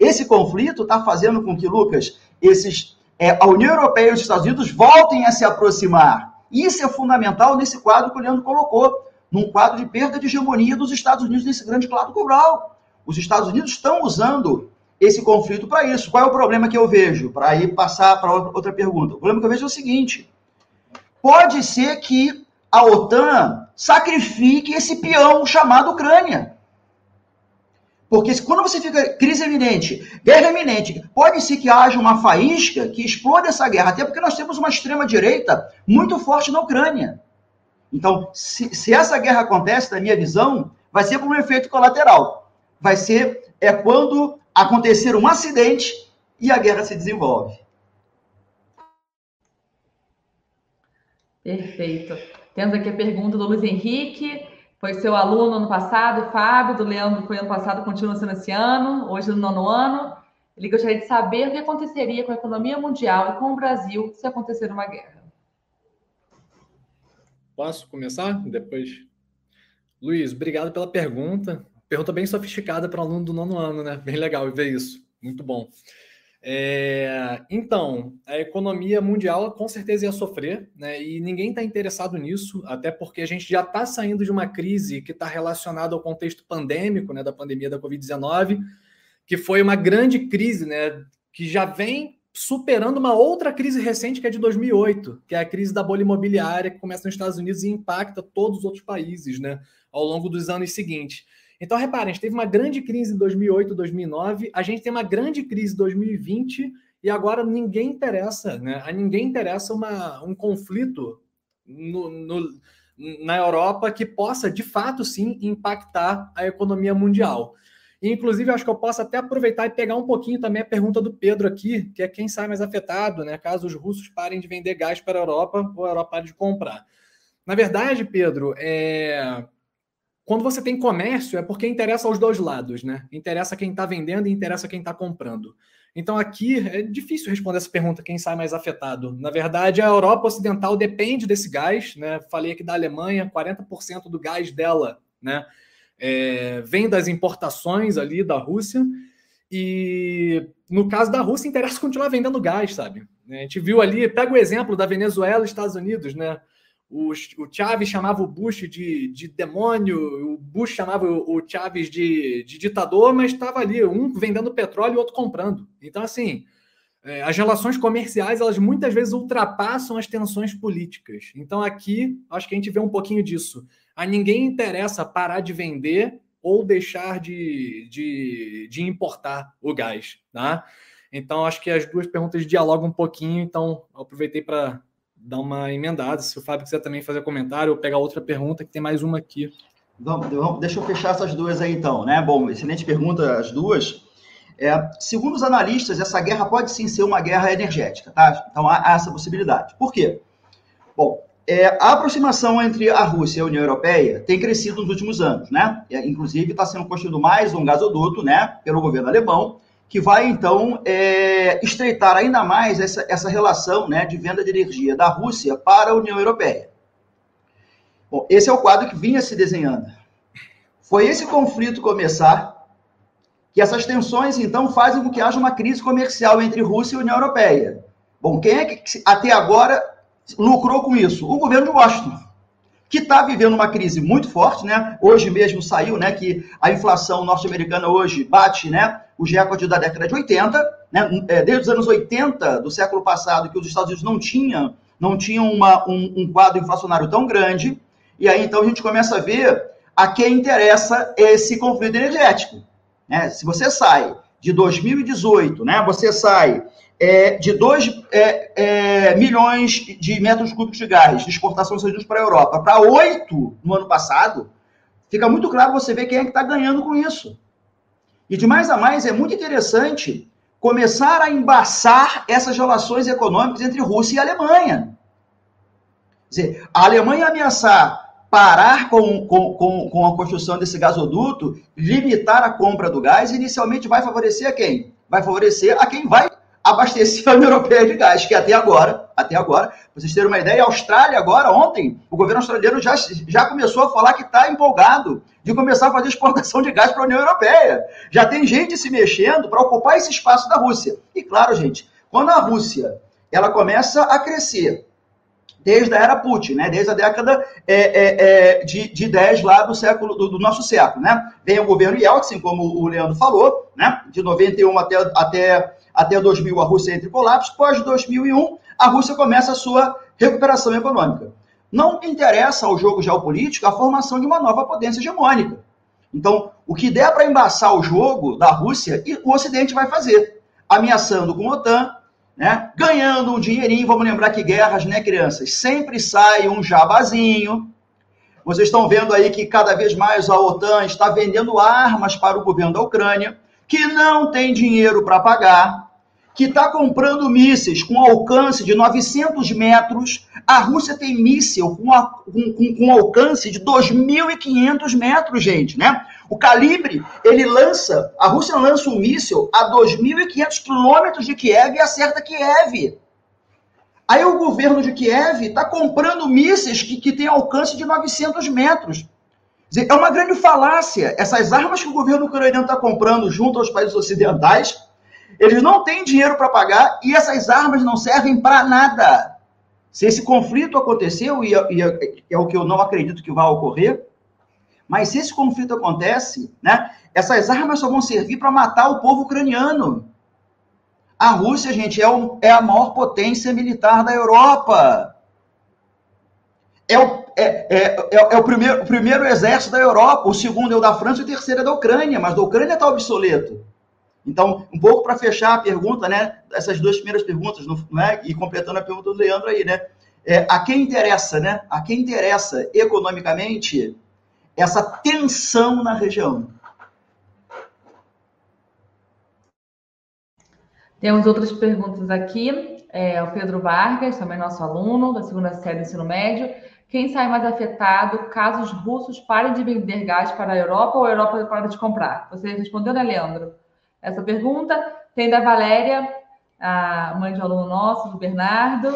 Esse conflito está fazendo com que, Lucas, esses, é, a União Europeia e os Estados Unidos voltem a se aproximar. Isso é fundamental nesse quadro que o Leandro colocou, num quadro de perda de hegemonia dos Estados Unidos nesse grande quadro global. Os Estados Unidos estão usando esse conflito para isso. Qual é o problema que eu vejo? Para ir passar para outra pergunta. O problema que eu vejo é o seguinte: pode ser que a OTAN sacrifique esse peão chamado Ucrânia. Porque quando você fica crise eminente, guerra eminente, pode ser que haja uma faísca que exploda essa guerra, até porque nós temos uma extrema-direita muito forte na Ucrânia. Então, se, se, essa guerra acontece, na minha visão, vai ser por um efeito colateral. Vai ser é quando acontecer um acidente e a guerra se desenvolve. Perfeito. Temos aqui a pergunta do Luiz Henrique. Foi seu aluno ano passado, Fábio, do Leandro foi ano passado, continua sendo esse ano, hoje no nono ano. Ele gostaria de saber o que aconteceria com a economia mundial e com o Brasil se acontecer uma guerra. Posso começar? Depois. Luiz, obrigado pela pergunta. Pergunta bem sofisticada para um aluno do nono ano, né? Bem legal ver isso. Muito bom. É, então, a economia mundial com certeza ia sofrer, né? E ninguém está interessado nisso, até porque a gente já está saindo de uma crise que está relacionada ao contexto pandêmico, né? Da pandemia da Covid-19, que foi uma grande crise, né? Que já vem superando uma outra crise recente que é de 2008, que é a crise da bolha imobiliária que começa nos Estados Unidos e impacta todos os outros países, né? Ao longo dos anos seguintes. Então, reparem, a gente teve uma grande crise em 2008, 2009, a gente tem uma grande crise em 2020 e agora ninguém interessa, né? A ninguém interessa uma, um conflito no, no, na Europa que possa, de fato, sim, impactar a economia mundial. Inclusive, acho que eu posso até aproveitar e pegar um pouquinho também a pergunta do Pedro aqui, que é quem sai mais afetado, né? Caso os russos parem de vender gás para a Europa ou a Europa pare de comprar. Na verdade, Pedro, é quando você tem comércio, é porque interessa aos dois lados, né? Interessa quem está vendendo e interessa quem está comprando. Então aqui é difícil responder essa pergunta, quem sai mais afetado. Na verdade, a Europa Ocidental depende desse gás, né? Falei aqui da Alemanha, 40% do gás dela, né? É, vem das importações ali da Rússia. E no caso da Rússia, interessa continuar vendendo gás, sabe? A gente viu ali, pega o exemplo da Venezuela e Estados Unidos, né? O, o Chaves chamava o Bush de, de demônio, o Bush chamava o, o Chaves de, de ditador, mas estava ali, um vendendo petróleo e outro comprando. Então, assim, é, as relações comerciais, elas muitas vezes ultrapassam as tensões políticas. Então, aqui, acho que a gente vê um pouquinho disso. A ninguém interessa parar de vender ou deixar de, de, de importar o gás, tá? Então, acho que as duas perguntas dialogam um pouquinho, então aproveitei para dar uma emendada. Se o Fábio quiser também fazer comentário ou pegar outra pergunta, que tem mais uma aqui. Vamos, vamos, deixa eu fechar essas duas aí então, né? Bom, excelente pergunta as duas. É, segundo os analistas, essa guerra pode sim ser uma guerra energética, tá? Então há, há essa possibilidade. Por quê? Bom, é, a aproximação entre a Rússia e a União Europeia tem crescido nos últimos anos, né? Inclusive está sendo construído mais um gasoduto, né, pelo governo alemão, que vai então é, estreitar ainda mais essa, essa relação, né, de venda de energia da Rússia para a União Europeia. Bom, esse é o quadro que vinha se desenhando. Foi esse conflito começar que essas tensões então fazem com que haja uma crise comercial entre Rússia e União Europeia. Bom, quem é que até agora lucrou com isso? O governo de Washington, que está vivendo uma crise muito forte, né? Hoje mesmo saiu, né, que a inflação norte-americana hoje bate, né, os recordes da década de 80, né? É, desde os anos 80 do século passado, que os Estados Unidos não tinham, não tinham uma, um, um quadro inflacionário tão grande, e aí então a gente começa a ver a quem interessa esse conflito energético. Né? Se você sai de 2018, né, você sai é, de 2 é, é, milhões de metros cúbicos de gás de exportação Unidos para a Europa para 8 no ano passado, fica muito claro você ver quem é que está ganhando com isso. E de mais a mais, é muito interessante começar a embaçar essas relações econômicas entre Rússia e Alemanha. Quer dizer, a Alemanha ameaçar parar com, com, com, com a construção desse gasoduto, limitar a compra do gás, inicialmente vai favorecer a quem? Vai favorecer a quem vai abastecer a União Europeia de gás, que até agora, até agora, pra vocês terem uma ideia, a Austrália agora, ontem, o governo australiano já, já começou a falar que está empolgado de começar a fazer exportação de gás para a União Europeia. Já tem gente se mexendo para ocupar esse espaço da Rússia. E claro, gente, quando a Rússia ela começa a crescer, desde a era Putin, né? desde a década é, é, é, de, de 10 lá do século do, do, nosso século. Né? Vem o governo Yeltsin, como o Leandro falou, né? de 91 até, até até 2000, a Rússia entra em colapso. Pós 2001, a Rússia começa a sua recuperação econômica. Não interessa ao jogo geopolítico a formação de uma nova potência hegemônica. Então, o que der para embaçar o jogo da Rússia, o Ocidente vai fazer, ameaçando com a OTAN, né? ganhando um dinheirinho. Vamos lembrar que guerras, né, crianças, sempre sai um jabazinho. Vocês estão vendo aí que cada vez mais a OTAN está vendendo armas para o governo da Ucrânia, que não tem dinheiro para pagar que está comprando mísseis com alcance de 900 metros. A Rússia tem míssil com, a, com, com alcance de 2.500 metros, gente, né? O calibre, ele lança, a Rússia lança um míssil a 2.500 quilômetros de Kiev e acerta Kiev. Aí o governo de Kiev está comprando mísseis que, que têm alcance de 900 metros. É uma grande falácia. Essas armas que o governo ucraniano está comprando junto aos países ocidentais eles não têm dinheiro para pagar e essas armas não servem para nada. Se esse conflito aconteceu, e, é, e é, é o que eu não acredito que vai ocorrer, mas se esse conflito acontece, né, essas armas só vão servir para matar o povo ucraniano. A Rússia, gente, é, o, é a maior potência militar da Europa. É o, é, é, é, é, o, primeiro, o primeiro exército da Europa, o segundo é o da França e o terceiro é da Ucrânia, mas da Ucrânia está obsoleto. Então, um pouco para fechar a pergunta, né? Essas duas primeiras perguntas, é? E completando a pergunta do Leandro aí, né? É, a quem interessa, né? A quem interessa economicamente essa tensão na região? Temos outras perguntas aqui. É, o Pedro Vargas, também nosso aluno da segunda série do ensino médio. Quem sai mais afetado caso os russos parem de vender gás para a Europa ou a Europa pare de comprar? Você respondeu, né, Leandro? Essa pergunta. Tem da Valéria, a mãe de um aluno nosso, do Bernardo.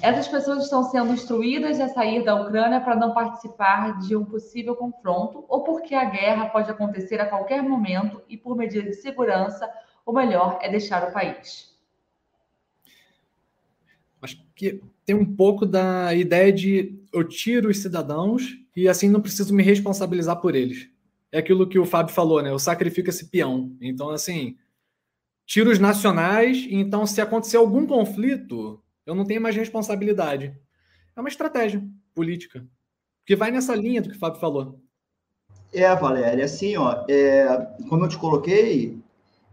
Essas pessoas estão sendo instruídas a sair da Ucrânia para não participar de um possível confronto ou porque a guerra pode acontecer a qualquer momento e por medidas de segurança, o melhor é deixar o país. Acho que tem um pouco da ideia de eu tiro os cidadãos e assim não preciso me responsabilizar por eles é aquilo que o Fábio falou, né? Eu sacrifico esse peão. Então, assim, tiro os nacionais, então se acontecer algum conflito, eu não tenho mais responsabilidade. É uma estratégia política que vai nessa linha do que o Fábio falou. É, Valéria, assim, ó, é, como eu te coloquei,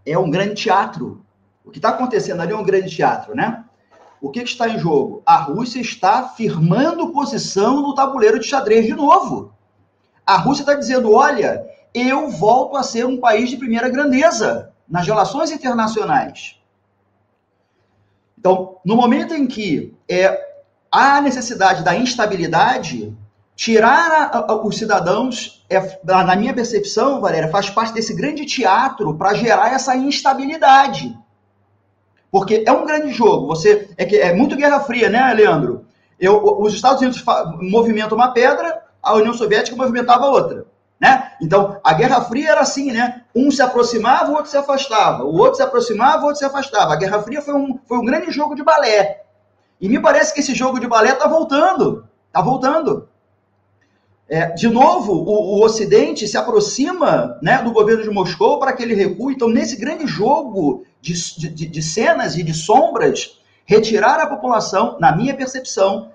é um grande teatro. O que está acontecendo ali é um grande teatro, né? O que, que está em jogo? A Rússia está firmando posição no tabuleiro de xadrez de novo. A Rússia está dizendo: olha, eu volto a ser um país de primeira grandeza nas relações internacionais. Então, no momento em que é, a necessidade da instabilidade, tirar a, a, os cidadãos, é, na minha percepção, Valéria, faz parte desse grande teatro para gerar essa instabilidade. Porque é um grande jogo. Você é, é muito Guerra Fria, né, Leandro? Eu, os Estados Unidos movimentam uma pedra, a União Soviética movimentava outra. Né? Então, a Guerra Fria era assim, né? Um se aproximava, o outro se afastava. O outro se aproximava, o outro se afastava. A Guerra Fria foi um, foi um grande jogo de balé. E me parece que esse jogo de balé está voltando. Está voltando. É, de novo, o, o, Ocidente se aproxima né, do governo de Moscou para que ele recue. Então, nesse grande jogo de, de, de cenas e de sombras, retirar a população, na minha percepção,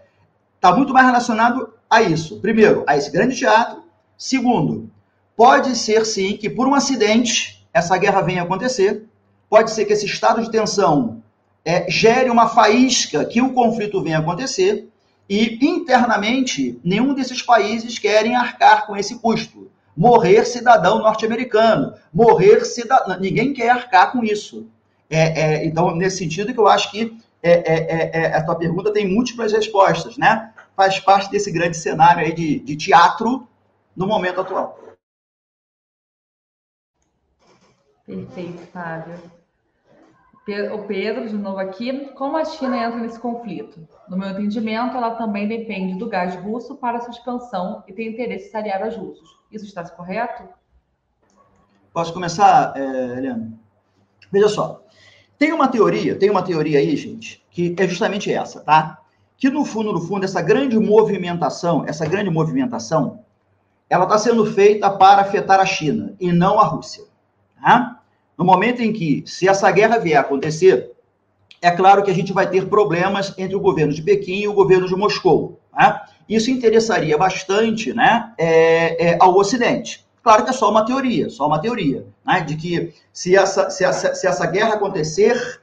está muito mais relacionado a isso. Primeiro, a esse grande teatro. Segundo, pode ser sim que por um acidente essa guerra venha acontecer. Pode ser que esse estado de tensão é, gere uma faísca que o conflito venha acontecer. E internamente, nenhum desses países querem arcar com esse custo. Morrer cidadão norte-americano, morrer cidadão. Ninguém quer arcar com isso. É, é, então, nesse sentido, que eu acho que é, é, é, a tua pergunta tem múltiplas respostas, né? Faz parte desse grande cenário aí de, de teatro no momento atual. Perfeito, Fábio. O Pedro, de novo aqui. Como a China entra nesse conflito? No meu entendimento, ela também depende do gás russo para sua expansão e tem interesse em sanear os russos. Isso está correto? Posso começar, é, Helena? Veja só. Tem uma teoria, tem uma teoria aí, gente, que é justamente essa, tá? Que no fundo, no fundo, essa grande movimentação, essa grande movimentação, ela está sendo feita para afetar a China e não a Rússia. Tá? No momento em que, se essa guerra vier a acontecer, é claro que a gente vai ter problemas entre o governo de Pequim e o governo de Moscou. Tá? Isso interessaria bastante né, é, é, ao Ocidente. Claro que é só uma teoria, só uma teoria, né, de que se essa, se, essa, se essa guerra acontecer,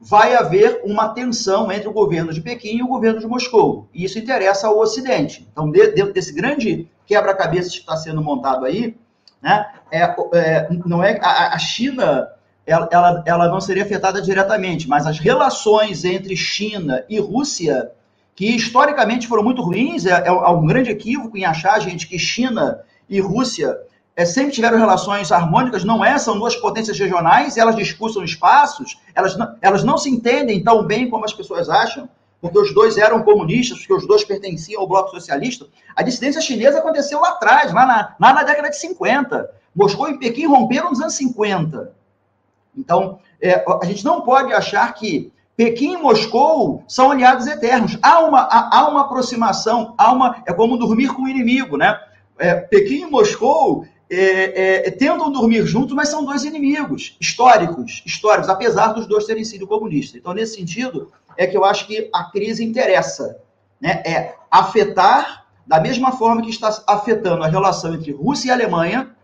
vai haver uma tensão entre o governo de Pequim e o governo de Moscou. E isso interessa ao Ocidente. Então, dentro desse grande quebra-cabeça que está sendo montado aí, né, é, é, não é a, a China ela, ela, ela, não seria afetada diretamente, mas as relações entre China e Rússia, que historicamente foram muito ruins, é, é, um grande equívoco em achar, gente, que China e Rússia é, sempre tiveram relações harmônicas, não é? São duas potências regionais, elas disputam espaços, elas não, elas não se entendem tão bem como as pessoas acham porque os dois eram comunistas, porque os dois pertenciam ao bloco socialista. A dissidência chinesa aconteceu lá atrás, lá na, lá na década de 50. Moscou e Pequim romperam nos anos 50. Então, é, a gente não pode achar que Pequim e Moscou são aliados eternos. Há uma, há, há uma aproximação, há uma, é como dormir com o inimigo, né? É, Pequim e Moscou é, é, tentam dormir juntos, mas são dois inimigos históricos, históricos, apesar dos dois terem sido comunistas. Então, nesse sentido, é que eu acho que a crise interessa, né? É afetar da mesma forma que está afetando a relação entre Rússia e Alemanha,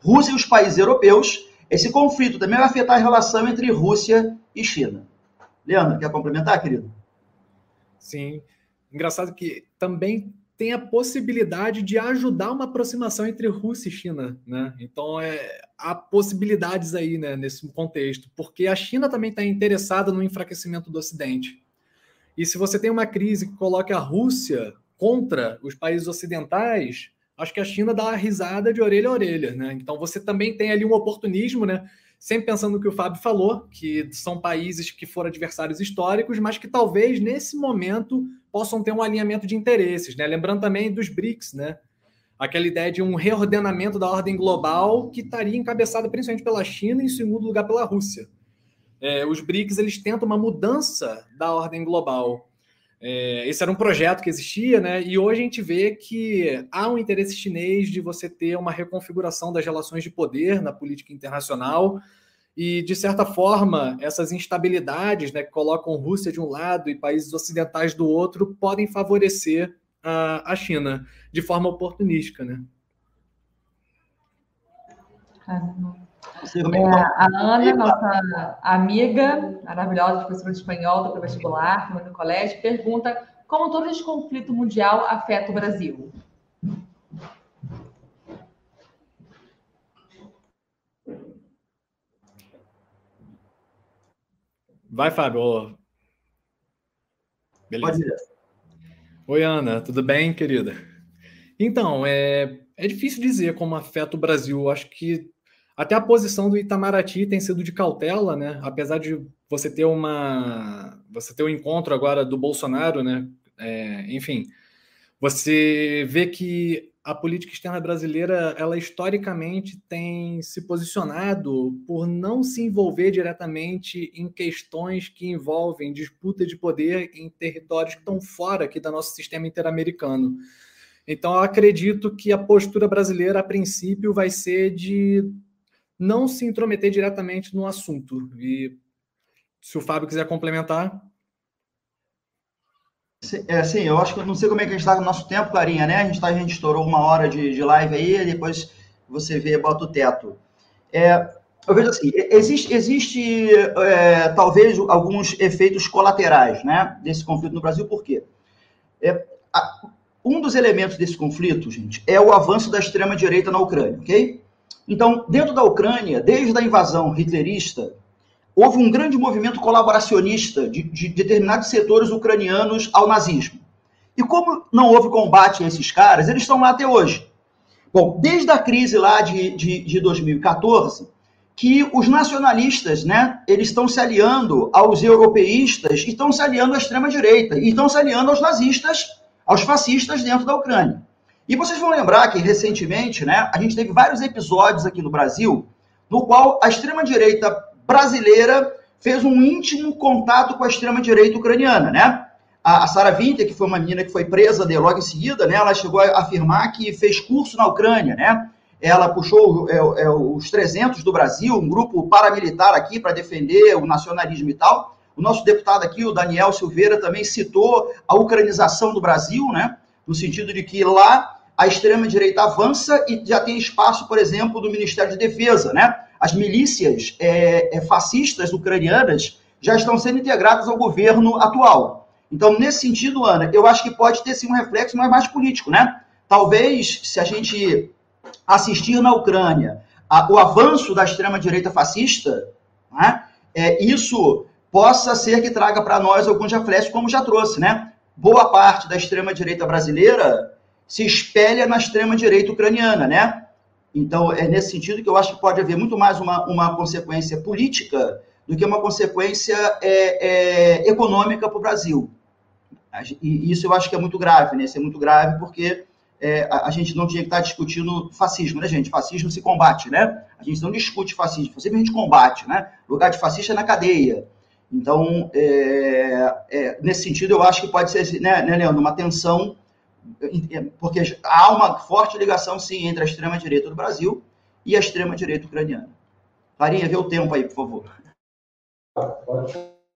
Rússia e os países europeus. Esse conflito também vai afetar a relação entre Rússia e China. Leandro, quer complementar, querido? Sim. Engraçado que também tem a possibilidade de ajudar uma aproximação entre Rússia e China, né? Então é, há possibilidades aí, né, nesse contexto, porque a China também está interessada no enfraquecimento do Ocidente. E se você tem uma crise que coloca a Rússia contra os países ocidentais, acho que a China dá uma risada de orelha a orelha, né? Então você também tem ali um oportunismo, né? Sempre pensando no que o Fábio falou, que são países que foram adversários históricos, mas que talvez nesse momento possam ter um alinhamento de interesses, né? Lembrando também dos BRICS, né? Aquela ideia de um reordenamento da ordem global que estaria encabeçada principalmente pela China e, em segundo lugar, pela Rússia. É, os BRICS eles tentam uma mudança da ordem global. É, esse era um projeto que existia, né? E hoje a gente vê que há um interesse chinês de você ter uma reconfiguração das relações de poder na política internacional e, de certa forma, essas instabilidades né, que colocam Rússia de um lado e países ocidentais do outro podem favorecer a, a China de forma oportunística. Né? É, a Ana, nossa amiga maravilhosa, professora de espanhol do vestibular, no colégio, pergunta como todo esse conflito mundial afeta o Brasil. Vai, Fábio. Beleza. Oi, Ana, tudo bem, querida? Então, é, é difícil dizer como afeta o Brasil. Acho que até a posição do Itamaraty tem sido de cautela, né? Apesar de você ter uma, você ter um encontro agora do Bolsonaro, né? É, enfim, você vê que a política externa brasileira, ela historicamente tem se posicionado por não se envolver diretamente em questões que envolvem disputa de poder em territórios que estão fora aqui do nosso sistema interamericano. Então, eu acredito que a postura brasileira, a princípio, vai ser de não se intrometer diretamente no assunto. E se o Fábio quiser complementar. É, sim, eu acho que não sei como é que a gente está no nosso tempo, Clarinha, né? A gente, tá, a gente estourou uma hora de, de live aí, depois você vê, bota o teto. É, eu vejo assim, existe, existe é, talvez alguns efeitos colaterais né, desse conflito no Brasil, por quê? É, a, um dos elementos desse conflito, gente, é o avanço da extrema-direita na Ucrânia, ok? Então, dentro da Ucrânia, desde a invasão hitlerista, houve um grande movimento colaboracionista de, de determinados setores ucranianos ao nazismo. E como não houve combate a esses caras, eles estão lá até hoje. Bom, desde a crise lá de, de, de 2014, que os nacionalistas, né, eles estão se aliando aos europeístas, e estão se aliando à extrema-direita, e estão se aliando aos nazistas aos fascistas dentro da Ucrânia. E vocês vão lembrar que recentemente, né, a gente teve vários episódios aqui no Brasil no qual a extrema-direita brasileira fez um íntimo contato com a extrema-direita ucraniana, né? A, a Sara Winter, que foi uma menina que foi presa de logo em seguida, né, ela chegou a afirmar que fez curso na Ucrânia, né? Ela puxou é, é, os 300 do Brasil, um grupo paramilitar aqui para defender o nacionalismo e tal. O nosso deputado aqui, o Daniel Silveira, também citou a ucranização do Brasil, né? no sentido de que lá a extrema-direita avança e já tem espaço, por exemplo, do Ministério de Defesa. Né? As milícias é, é, fascistas ucranianas já estão sendo integradas ao governo atual. Então, nesse sentido, Ana, eu acho que pode ter sim um reflexo, mas mais político. Né? Talvez, se a gente assistir na Ucrânia a, o avanço da extrema-direita fascista, né? é, isso possa ser que traga para nós alguns reflexos, como já trouxe, né? Boa parte da extrema-direita brasileira se espelha na extrema-direita ucraniana, né? Então, é nesse sentido que eu acho que pode haver muito mais uma, uma consequência política do que uma consequência é, é, econômica para o Brasil. E isso eu acho que é muito grave, né? Isso é muito grave porque é, a, gente não tinha que estar discutindo fascismo, né, gente? Fascismo se combate, né? A gente não discute fascismo, sempre a gente combate, né? Lugar de fascista é na cadeia. Então, é, é, nesse sentido, eu acho que pode ser, né, né, Leandro, uma tensão, porque há uma forte ligação, sim, entre a extrema-direita do Brasil e a extrema-direita ucraniana. Clarinha, vê o tempo aí, por favor.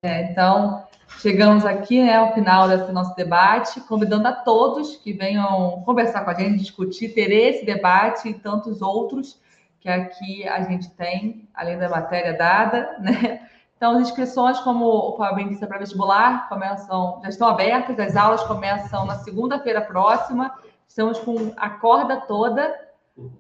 É, então, chegamos aqui né, ao final desse nosso debate, convidando a todos que venham conversar com a gente, discutir, ter esse debate e tantos outros que aqui a gente tem, além da matéria dada, né? Então, as inscrições, como o Fábio disse, para vestibular, começam, já estão abertas, as aulas começam na segunda-feira próxima. Estamos com a corda toda,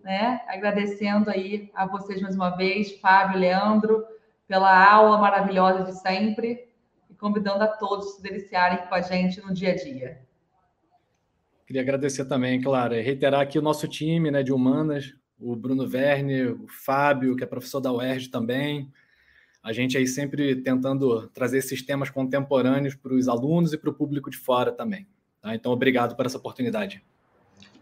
né? Agradecendo aí a vocês mais uma vez, Fábio, Leandro, pela aula maravilhosa de sempre e convidando a todos a se deliciarem com a gente no dia a dia. Queria agradecer também, claro, e reiterar aqui o nosso time né, de humanas, o Bruno Verne, o Fábio, que é professor da UERJ também, a gente aí sempre tentando trazer esses temas contemporâneos para os alunos e para o público de fora também. Tá? Então, obrigado por essa oportunidade.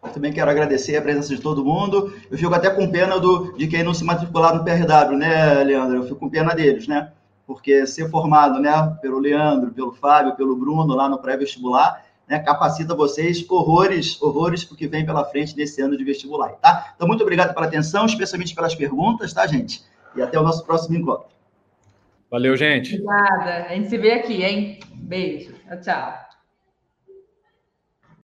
Eu também quero agradecer a presença de todo mundo. Eu fico até com pena do, de quem não se matricular no PRW, né, Leandro? Eu fico com pena deles, né? Porque ser formado, né, pelo Leandro, pelo Fábio, pelo Bruno lá no pré-vestibular, né, capacita vocês horrores, horrores porque vem pela frente nesse ano de vestibular, tá? Então, muito obrigado pela atenção, especialmente pelas perguntas, tá, gente? E até o nosso próximo encontro. Valeu, gente. Obrigada. A gente se vê aqui, hein? Beijo. Tchau, tchau.